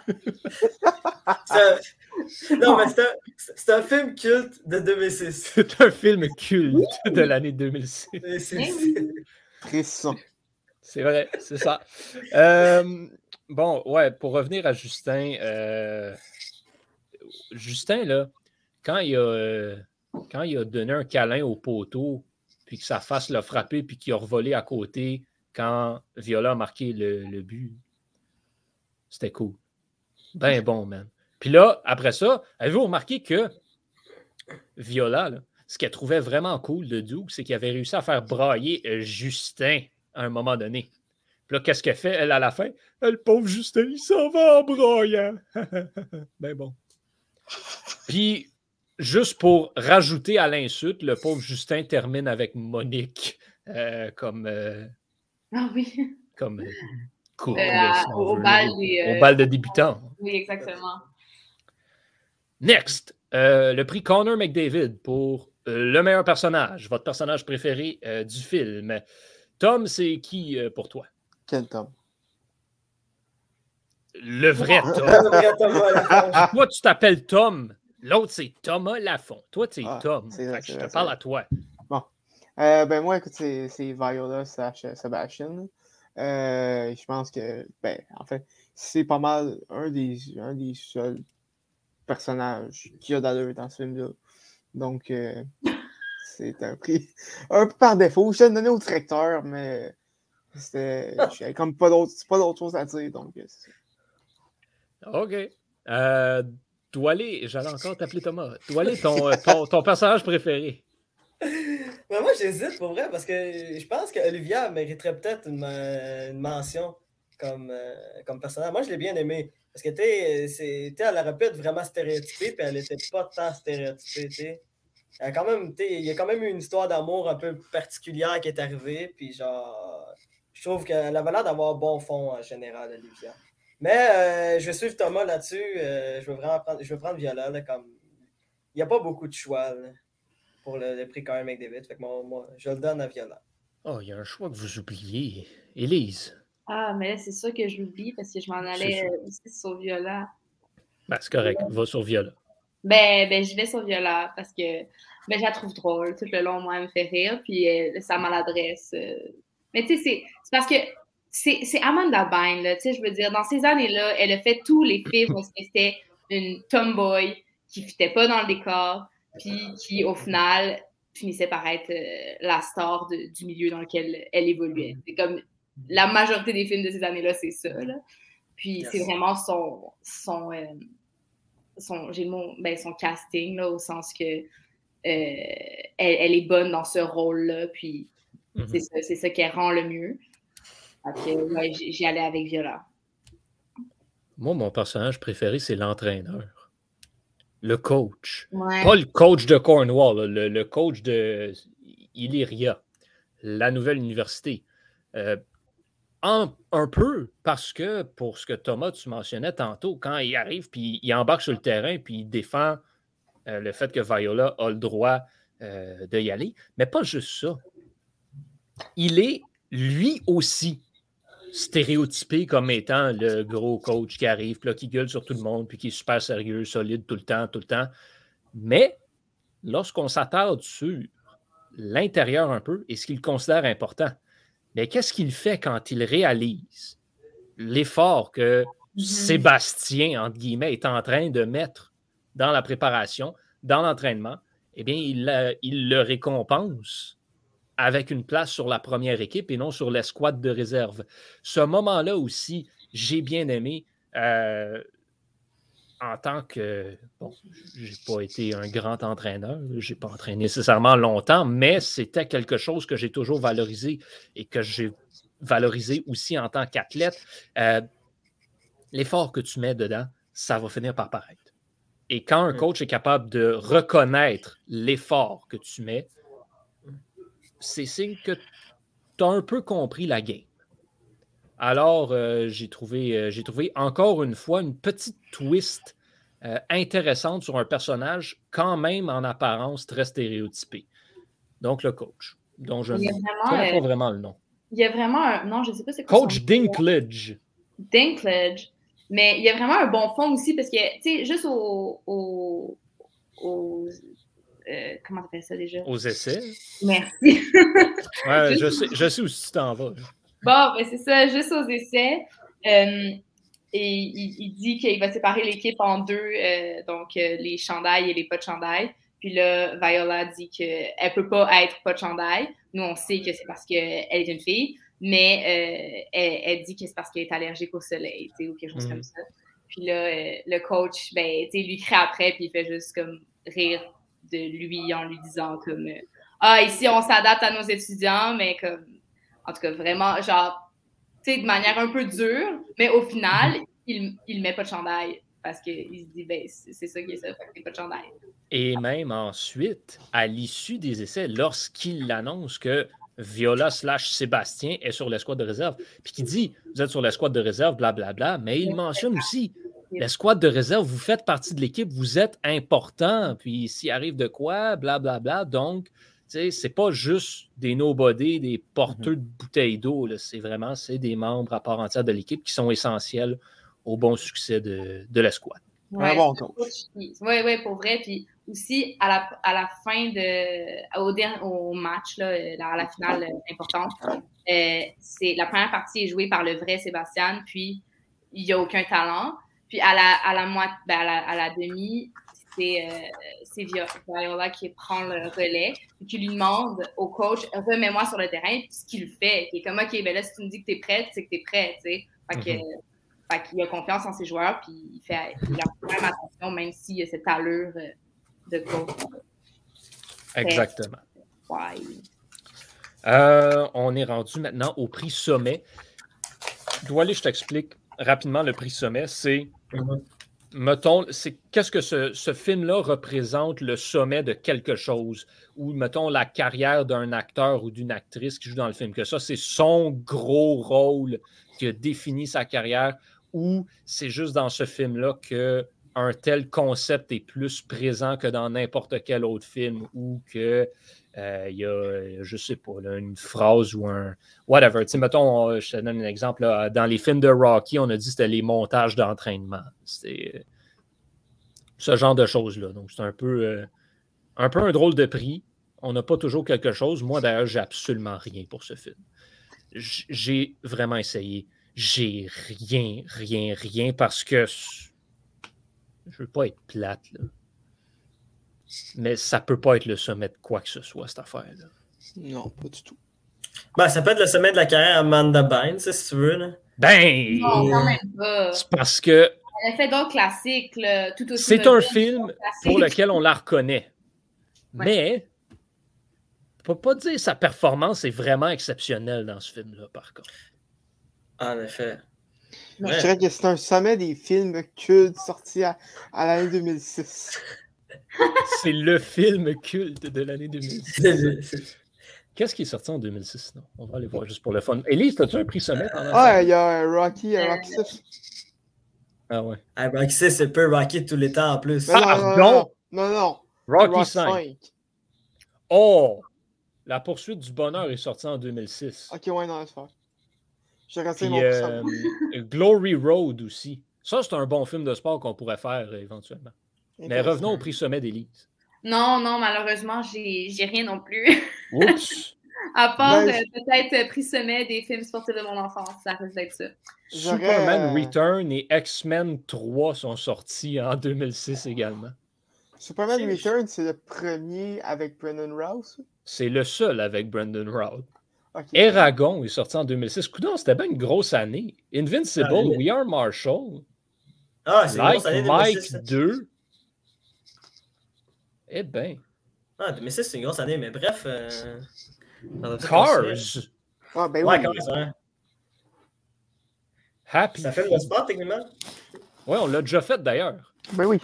Non, mais c'est un, c'est un film culte de 2006. C'est un film culte de l'année 2006. Et c'est- Eh oui. Frisson. C'est vrai, c'est ça. Euh, bon, ouais, pour revenir à Justin, euh, Justin, là, quand il, a, euh, quand il a donné un câlin au poteau, puis que sa face l'a frappé, puis qu'il a revolé à côté quand Viola a marqué le, but, c'était cool. Ben bon, man. Puis là, après ça, avez-vous remarqué que Viola, ce qu'elle trouvait vraiment cool de Duke, c'est qu'il avait réussi à faire brailler euh, Justin à un moment donné. Puis là, qu'est-ce qu'elle fait, elle, à la fin? Euh, Le pauvre Justin, il s'en va en broyant. ben bon. Puis, juste pour rajouter à l'insulte, le pauvre Justin termine avec Monique euh, comme, euh, Ah oui. comme euh, si au bal au- des, au bal de débutants. Oui, exactement. Next, euh, le prix Connor McDavid pour euh, le meilleur personnage, votre personnage préféré euh, du film. Tom, c'est qui euh, pour toi? Quel tome. Le vrai Tom. Le vrai Lafranche. Toi, tu t'appelles Tom. L'autre, c'est Thomas Lafont. Toi, tu es Ah, Tom. c'est vrai, c'est je vrai, te c'est parle vrai. à toi. Euh, ben moi, écoute, c'est c'est Viola slash Sebastian. Euh, je pense que, ben, en fait, c'est pas mal un des, un des seuls personnages qui a d'allure dans ce film-là. Donc, euh, c'est un prix un peu par défaut. Je le donnais au directeur, mais c'était comme pas d'autre chose à dire. Donc, c'est. OK. Euh, Doualé, j'allais encore t'appeler Thomas. Doualé, ton, euh, ton, ton personnage préféré. Mais moi, j'hésite pour vrai parce que je pense qu'Olivia mériterait peut-être une, euh, mention comme, euh, comme personnage. Moi, je l'ai bien aimé parce que, tu elle aurait pu être vraiment stéréotypée, puis elle n'était pas tant stéréotypée. Elle a quand même, Il y a quand même eu une histoire d'amour un peu particulière qui est arrivée, puis genre, je trouve qu'elle avait l'air d'avoir bon fond en général, Olivia. Mais euh, je vais suivre Thomas là-dessus. euh, je, veux vraiment prendre, je veux prendre Viola, là, comme. Il n'y a pas beaucoup de choix là, pour le, le prix quand même avec David. Fait que moi, moi, je le donne à Viola. Oh, il y a un choix que vous oubliez. Élise. Ah, mais là, c'est sûr que je l'oublie parce que je m'en allais euh, aussi sur Viola. Ben, c'est correct. Va sur Viola. Ben, ben, je vais sur Viola parce que ben, je la trouve drôle. Tout le long, moi, elle me fait rire. Puis euh, sa maladresse. euh. Mais tu sais, c'est parce que c'est Amanda Bynes, là. Tu sais, je veux dire, dans ces années-là, elle a fait tous les films où c'était une tomboy qui ne fitait pas dans le décor, puis qui, au final, finissait par être euh, la star de- du milieu dans lequel elle évoluait. C'est comme la majorité des films de ces années-là, c'est ça, là. Puis Yes. c'est vraiment son, son, euh, son, j'ai le mot, ben, son casting, là, au sens que euh, elle, elle est bonne dans ce rôle-là, puis Mhm. c'est ça, ça qui rend le mieux. Ouais, j'y allais avec Viola. Moi, mon personnage préféré, c'est l'entraîneur. Le coach. Ouais. Pas le coach de Cornwall, le, le coach de Illyria, la nouvelle université. Euh, en- un peu parce que, pour ce que Thomas, tu mentionnais tantôt, quand il arrive, puis il embarque sur le terrain, puis il défend euh, le fait que Viola a le droit euh, d'y aller, mais pas juste ça. Il est, lui aussi, stéréotypé comme étant le gros coach qui arrive, là, qui gueule sur tout le monde, puis qui est super sérieux, solide tout le temps, tout le temps. Mais lorsqu'on s'attarde sur l'intérieur un peu et ce qu'il considère important, mais qu'est-ce qu'il fait quand il réalise l'effort que Mhm. Sébastien, entre guillemets, est en train de mettre dans la préparation, dans l'entraînement? Eh bien, il, euh, il le récompense avec une place sur la première équipe et non sur l'escouade de réserve. Ce moment-là aussi, j'ai bien aimé. euh, en tant que. Bon, j'ai pas été un grand entraîneur, j'ai pas entraîné nécessairement longtemps, mais c'était quelque chose que j'ai toujours valorisé et que j'ai valorisé aussi en tant qu'athlète. Euh, l'effort que tu mets dedans, ça va finir par paraître. Et quand un coach est capable de reconnaître l'effort que tu mets, c'est signe que tu as un peu compris la game. Alors, euh, j'ai trouvé, euh, trouvé encore une fois une petite twist euh, intéressante sur un personnage, quand même en apparence très stéréotypé. Donc, le coach, dont je ne connais pas vraiment le nom. Il y a vraiment un. Non, je ne sais pas c'est quoi. Coach Dinklage. Dinklage. Mais il y a vraiment un bon fond aussi parce que, tu sais, juste au. au, comment tu appelles ça déjà? Aux essais. Merci. ouais, je sais, je sais où tu t'en vas. Bon, ben c'est ça, juste aux essais. Euh, et il, dit qu'il va séparer l'équipe en deux, euh, donc euh, les chandails et les pas de chandail. Puis là, Viola dit qu'elle ne peut pas être pas de chandail. Nous, on sait que c'est parce qu'elle est une fille, mais elle, dit que c'est parce qu'elle est allergique au soleil, ou quelque chose comme mm. ça. Puis là, le coach, ben, lui crie après, puis il fait juste comme rire de lui en lui disant comme Ah, ici, on s'adapte à nos étudiants, mais comme en tout cas, vraiment, genre, tu sais, de manière un peu dure, mais au final, mhm. il, il met pas de chandail parce qu'il se dit, ben, c'est ça qui est ça, fait pas de chandail. Et même ensuite, à l'issue des essais, lorsqu'il annonce que Viola slash Sébastien est sur l'escouade de réserve, puis qu'il dit, vous êtes sur l'escouade de réserve, blablabla, bla, bla, mais il mentionne aussi, l'escouade de réserve, vous faites partie de l'équipe, vous êtes important, puis s'il arrive de quoi, blablabla, bla, bla, donc c'est pas juste des nobody, des porteurs mhm. de bouteilles d'eau. C'est vraiment c'est des membres à part entière de l'équipe qui sont essentiels au bon succès de, de la squad. Oui, ouais, pour vrai. Puis aussi, à la, à la fin de. Au, dernier, au match, là, à la finale importante, euh, c'est la première partie est jouée par le vrai Sébastien, puis il n'y a aucun talent. Puis à la, à la, ben, à la demi, c'est euh, Viola qui prend le relais et qui lui demande au coach remets-moi sur le terrain, puis ce qu'il fait. Il est comme OK, ben là, si tu me dis que tu es prêt, c'est que tu es prêt. tu sais. Fait, mhm. qu'il a confiance en ses joueurs, puis il fait il a même attention, même s'il a cette allure euh, de coach. Exactement. Euh, on est rendu maintenant au prix sommet. Dois je t'explique rapidement le prix sommet. C'est mettons, c'est qu'est-ce que ce, film-là représente le sommet de quelque chose, ou mettons la carrière d'un acteur ou d'une actrice qui joue dans le film, que ça, c'est son gros rôle qui a défini sa carrière, ou c'est juste dans ce film-là que un tel concept est plus présent que dans n'importe quel autre film, ou que euh, il y a, je sais pas, une phrase ou un whatever. Tu mettons, je te donne un exemple. dans les films de Rocky, on a dit que c'était les montages d'entraînement. C'est ce genre de choses-là. Donc, c'est un peu, euh, un peu un drôle de prix. On n'a pas toujours quelque chose. Moi, d'ailleurs, j'ai absolument rien pour ce film. J'ai vraiment essayé. J'ai rien, rien, rien parce que je veux pas être plate. Là mais ça peut pas être le sommet de quoi que ce soit, cette affaire-là. Non, pas du tout. Ben, ça peut être le sommet de la carrière Amanda Bynes, si tu veux. Là. Ben! Non, quand même pas. C'est parce que. Elle a fait d'autres classiques, là, tout aussi. C'est un film pour lequel on la reconnaît. Mais, on peut pas dire que sa performance est vraiment exceptionnelle dans ce film-là, par contre. En effet. Je dirais que c'est un sommet des films cultes sortis à, à l'année 2006. C'est le film culte de l'année 2006. Qu'est-ce qui est sorti en 2006? Non? On va aller voir juste pour le fun. Elise, as-tu un prix sommet? Ah, il y a Rocky, un Rocky 6. Ah ouais. Ah, Rocky 6, c'est peu Rocky tous les temps en plus. Ah, non, non, non, Rocky, 5. Oh! La poursuite du bonheur est sortie en 2006. Ok, ouais, non, c'est fort. J'ai raté mon euh, Glory Road aussi. Ça, c'est un bon film de sport qu'on pourrait faire euh, éventuellement. Mais revenons au prix sommet d'Élise. Non, non, malheureusement, j'ai rien non plus. Oups! à part euh, peut-être euh, prix sommet des films sportifs de mon enfance, ça risque d'être ça. Superman euh, Return et X-Men 3 sont sortis en 2006 également. Superman Return, c'est le premier avec Brendan Rouse? C'est le seul avec Brendan Rouse. Eragon est sorti en 2006. Coudon, c'était bien une grosse année. Invincible, ah, We Are Marshall. Ah, c'est Like Mike 2006. ça. 2. Eh ben. Ah, 2006, c'est une grosse année, mais bref. euh, Cars. Ah, ben Ouais, oui. Cars, hein. Happy. Ça fait le sport, techniquement? Ouais, on l'a déjà fait d'ailleurs. Ben oui.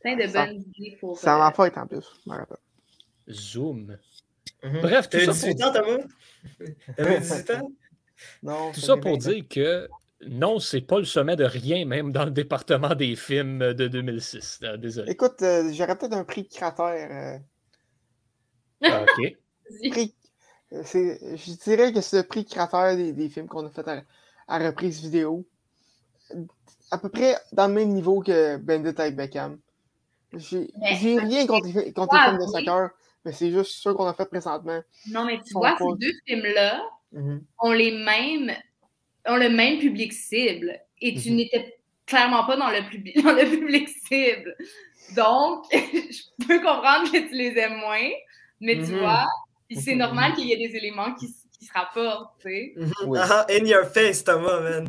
Plein de Ça- bonnes idées pour. En euh, enfant en plus. je me rappelle. Zoom. Mhm. Bref, tout T'avais ça 18 pour- ans, Thomas? T'avais 18 ans? Non, Tout ça ça fait pour 20 ans. dire que non, c'est pas le sommet de rien, même dans le département des films de 2006. Ah, Désolé. Écoute, euh, j'aurais peut-être un prix cratère. euh, Ah, OK. prix- euh, c'est- je dirais que c'est le prix cratère des, des films qu'on a fait à, à reprise vidéo. À peu près dans le même niveau que Bandit avec Beckham. J'ai rien contre, les- contre les films de oui. soccer, mais c'est juste ceux qu'on a fait présentement. Non, mais tu vois, ces deux films-là ont les mêmes. Ont le même public cible. Et tu Mhm. n'étais clairement pas dans le, public, dans le public cible. Donc, je peux comprendre que tu les aimes moins, mais tu Mhm. vois, c'est Mhm. normal qu'il y ait des éléments qui, qui se rapportent, tu sais. Oui. Ah, in your face, Thomas, man.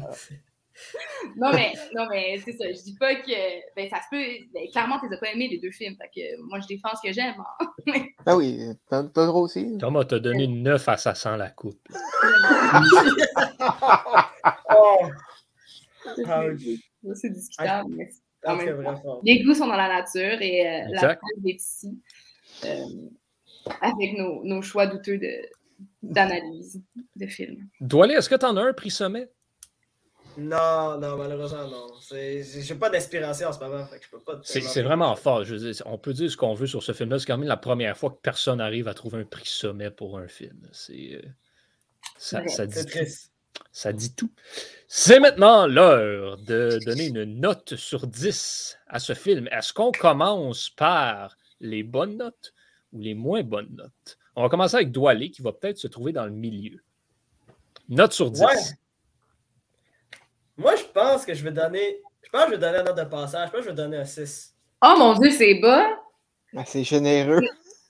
Non, mais, non, mais c'est ça. Je dis pas que. Ben, ça se peut. Ben, clairement, tu les as pas aimés, les deux films. Fait que moi, je défends ce que j'aime. hein. Ah oui, t'as t'as le droit aussi. Thomas t'a donné une 9 à ça sent la coupe. Oh! Ça, c'est- discutable. mais En En même bref, on- Les goûts sont dans la nature et euh, la preuve est ici. euh, avec nos, nos choix douteux de- d'analyse de, films. Doualé, est-ce que t'en as un prix sommet? Non, non, malheureusement, non. C'est- J'ai pas d'inspiration en ce moment, fait que je peux pas. te C'est vraiment fort. Je veux dire, on peut dire ce qu'on veut sur ce film-là. C'est quand même la première fois que personne arrive à trouver un prix sommet pour un film. C'est. euh, ça, Ouais, ça dit C'est tout. triste. Ça dit tout. C'est maintenant l'heure de donner une note sur 10 à ce film. Est-ce qu'on commence par les bonnes notes ou les moins bonnes notes? On va commencer avec Doualé, qui va peut-être se trouver dans le milieu. Note sur 10. Ouais. Moi, je pense que je vais donner. Je pense que je vais donner un note de passage. Je pense que je vais donner un 6. Oh mon Dieu, c'est bas! Ah, c'est généreux.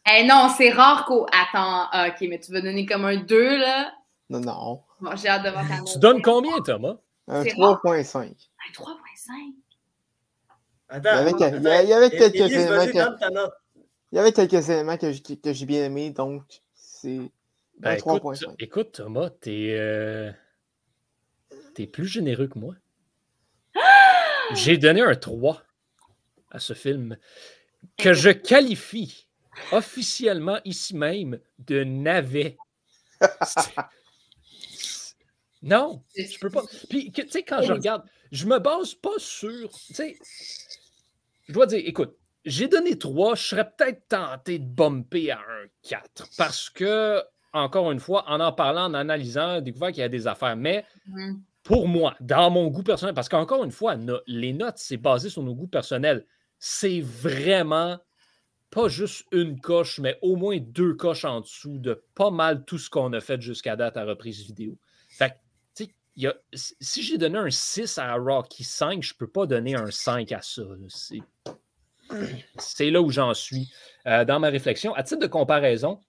Eh non, c'est rare qu'au. Attends, ah, ok, mais tu vas donner comme un 2 là? Non, non. Bon, j'ai hâte de voir ta Tu donnes combien, Thomas? Un C'est 3.5. Un 3.5. Attends. Il y avait quelques éléments. Il y avait quelques éléments que, j'ai bien aimés, donc c'est Ben, un écoute, 3.5. écoute, Thomas, t'es euh, t'es plus généreux que moi. J'ai donné un 3 à ce film que je qualifie officiellement ici même de navet. Non, je peux pas. Puis, tu sais, quand je regarde, je me base pas sur. Tu sais, je dois dire, écoute, j'ai donné 3, je serais peut-être tenté de bumper à un 4 parce que, encore une fois, en en parlant, en analysant, j'ai découvert qu'il y a des affaires. Mais Mhm. Pour moi, dans mon goût personnel, parce qu'encore une fois, les notes, c'est basé sur nos goûts personnels. C'est vraiment pas juste une coche, mais au moins deux coches en dessous de pas mal tout ce qu'on a fait jusqu'à date à reprise vidéo. Fait que, y a- si j'ai donné un 6 à Rocky 5, je peux pas donner un 5 à ça. C'est- là où j'en suis euh, dans ma réflexion. À titre de comparaison,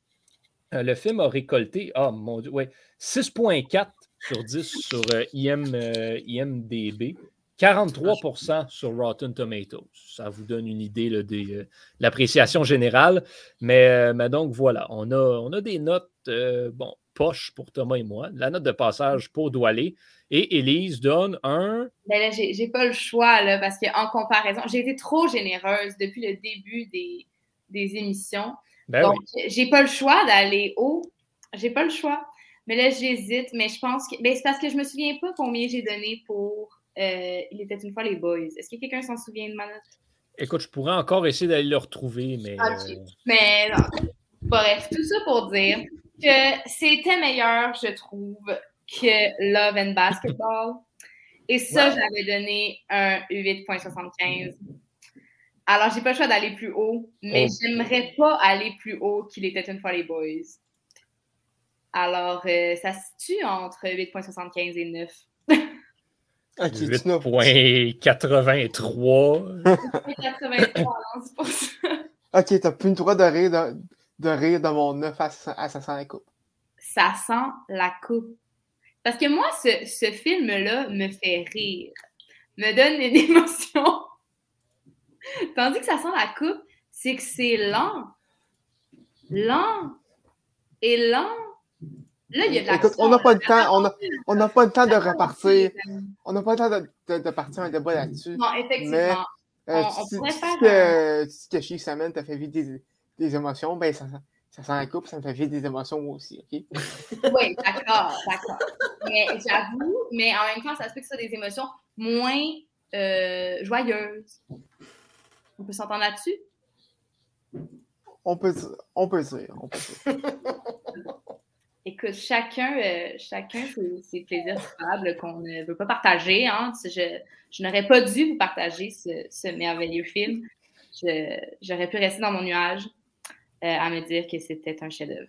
euh, le film a récolté, ah mon Dieu, ouais, 6,4 sur 10 sur euh, IM, euh, IMDB, 43% sur Rotten Tomatoes. Ça vous donne une idée là, des, euh, de l'appréciation générale. Mais, euh, mais donc voilà, on a, on a des notes, euh, bon, poche pour Thomas et moi, la note de passage pour Doualé. Et Élise donne un. Ben là, j'ai j'ai pas le choix, là, parce qu'en comparaison, j'ai été trop généreuse depuis le début des, des émissions. Ben Donc, oui. j'ai pas le choix d'aller haut. J'ai pas le choix. Mais là, j'hésite. Mais je pense que. Ben, c'est parce que je me souviens pas combien j'ai donné pour euh, Il était une fois les Boys. Est-ce que quelqu'un s'en souvient de ma note? Écoute, je pourrais encore essayer d'aller le retrouver, mais. Ok. euh, Mais non. Bref, tout ça pour dire que c'était meilleur, je trouve, que Love and Basketball. Et ça, j'avais donné un 8.75. Alors, j'ai pas le choix d'aller plus haut, mais Oh. j'aimerais pas aller plus haut qu'il était une fois les boys. Alors, euh, ça se situe entre 8.75 et 9. Ok, tu n'as 8.83. 83, non, c'est pour ça. Ok, t'as plus le droit de rire de, de rire de mon 9 à 500 à 500 la coupe. ça sent la coupe. Parce que moi, ce, ce film-là me fait rire. me donne une émotion. Tandis que ça sent la coupe, c'est que c'est lent. Lent. Et lent. Là, il y a de la Écoute, on n'a pas le temps, on on n'a pas le temps de repartir. On n'a pas le temps de, de- de partir un débat là-dessus. Non, effectivement. Mais- Euh, On- on si, pourrait si faire que, si que Chief Salmon t'a fait vivre des, des émotions, ben ça, ça sent la coupe, ça me fait vivre des émotions moi aussi, OK? Oui, d'accord, d'accord. Mais j'avoue, mais en même temps, ça se fait que ça des émotions moins euh, joyeuses. On peut s'entendre là-dessus? On peut, on peut dire, on peut dire. Écoute, chacun, euh, chacun ses, ses plaisirs coupables qu'on ne veut pas partager. Hein. Je, je n'aurais pas dû vous partager ce, ce merveilleux film. Je- J'aurais pu rester dans mon nuage euh, à me dire que c'était un chef-d'œuvre.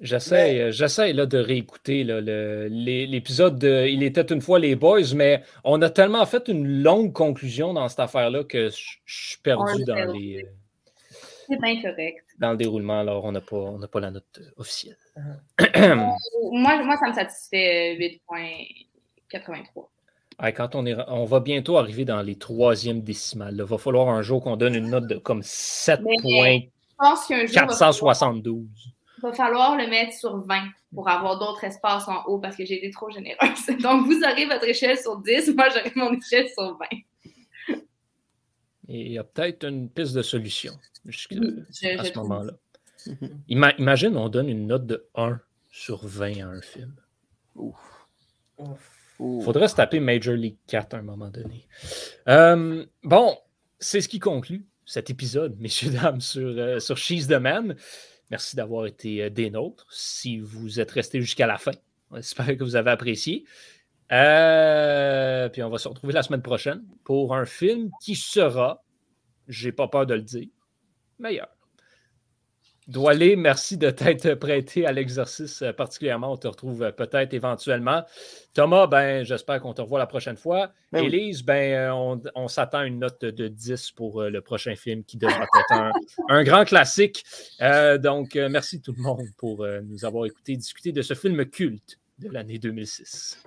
J'essaie, j'essaie là, de réécouter là, le- les- l'épisode de Il était une fois les boys, mais on a tellement fait une longue conclusion dans cette affaire-là que je suis perdu dans, les, euh, C'est bien correct. dans le déroulement. Alors, on n'a pas, on pas la note euh, officielle. Moi, moi, ça me satisfait euh, 8.83. Ah, quand on, est, on va bientôt arriver dans les troisièmes décimales, il va falloir un jour qu'on donne une note de comme Je pense qu'un jour, il va falloir- 7.472. il va falloir le mettre sur 20 pour avoir d'autres espaces en haut parce que j'ai été trop généreuse. Donc, vous aurez votre échelle sur 10, moi, j'aurai mon échelle sur 20. Et il y a peut-être une piste de solution jusqu'à Oui, je- à ce moment-là. Ima- imagine, on donne une note de 1 sur 20 à un film. Ouf. Ouf. Faudrait se taper Major League 4 à un moment donné. Euh, bon, c'est ce qui conclut cet épisode, messieurs, dames, sur, euh, sur She's the Man. Merci d'avoir été euh, des nôtres. Si vous êtes restés jusqu'à la fin, j'espère que vous avez apprécié. Euh, puis on va se retrouver la semaine prochaine pour un film qui sera, j'ai pas peur de le dire, meilleur. Doualé, merci de t'être prêté à l'exercice euh, particulièrement. On te retrouve euh, peut-être éventuellement. Thomas, ben, j'espère qu'on te revoit la prochaine fois. Ben oui. Élise, ben, on, on s'attend à une note de 10 pour le prochain film qui devra être un, un grand classique. Euh, donc, merci tout le monde pour nous avoir écouté discuter de ce film culte de l'année 2006.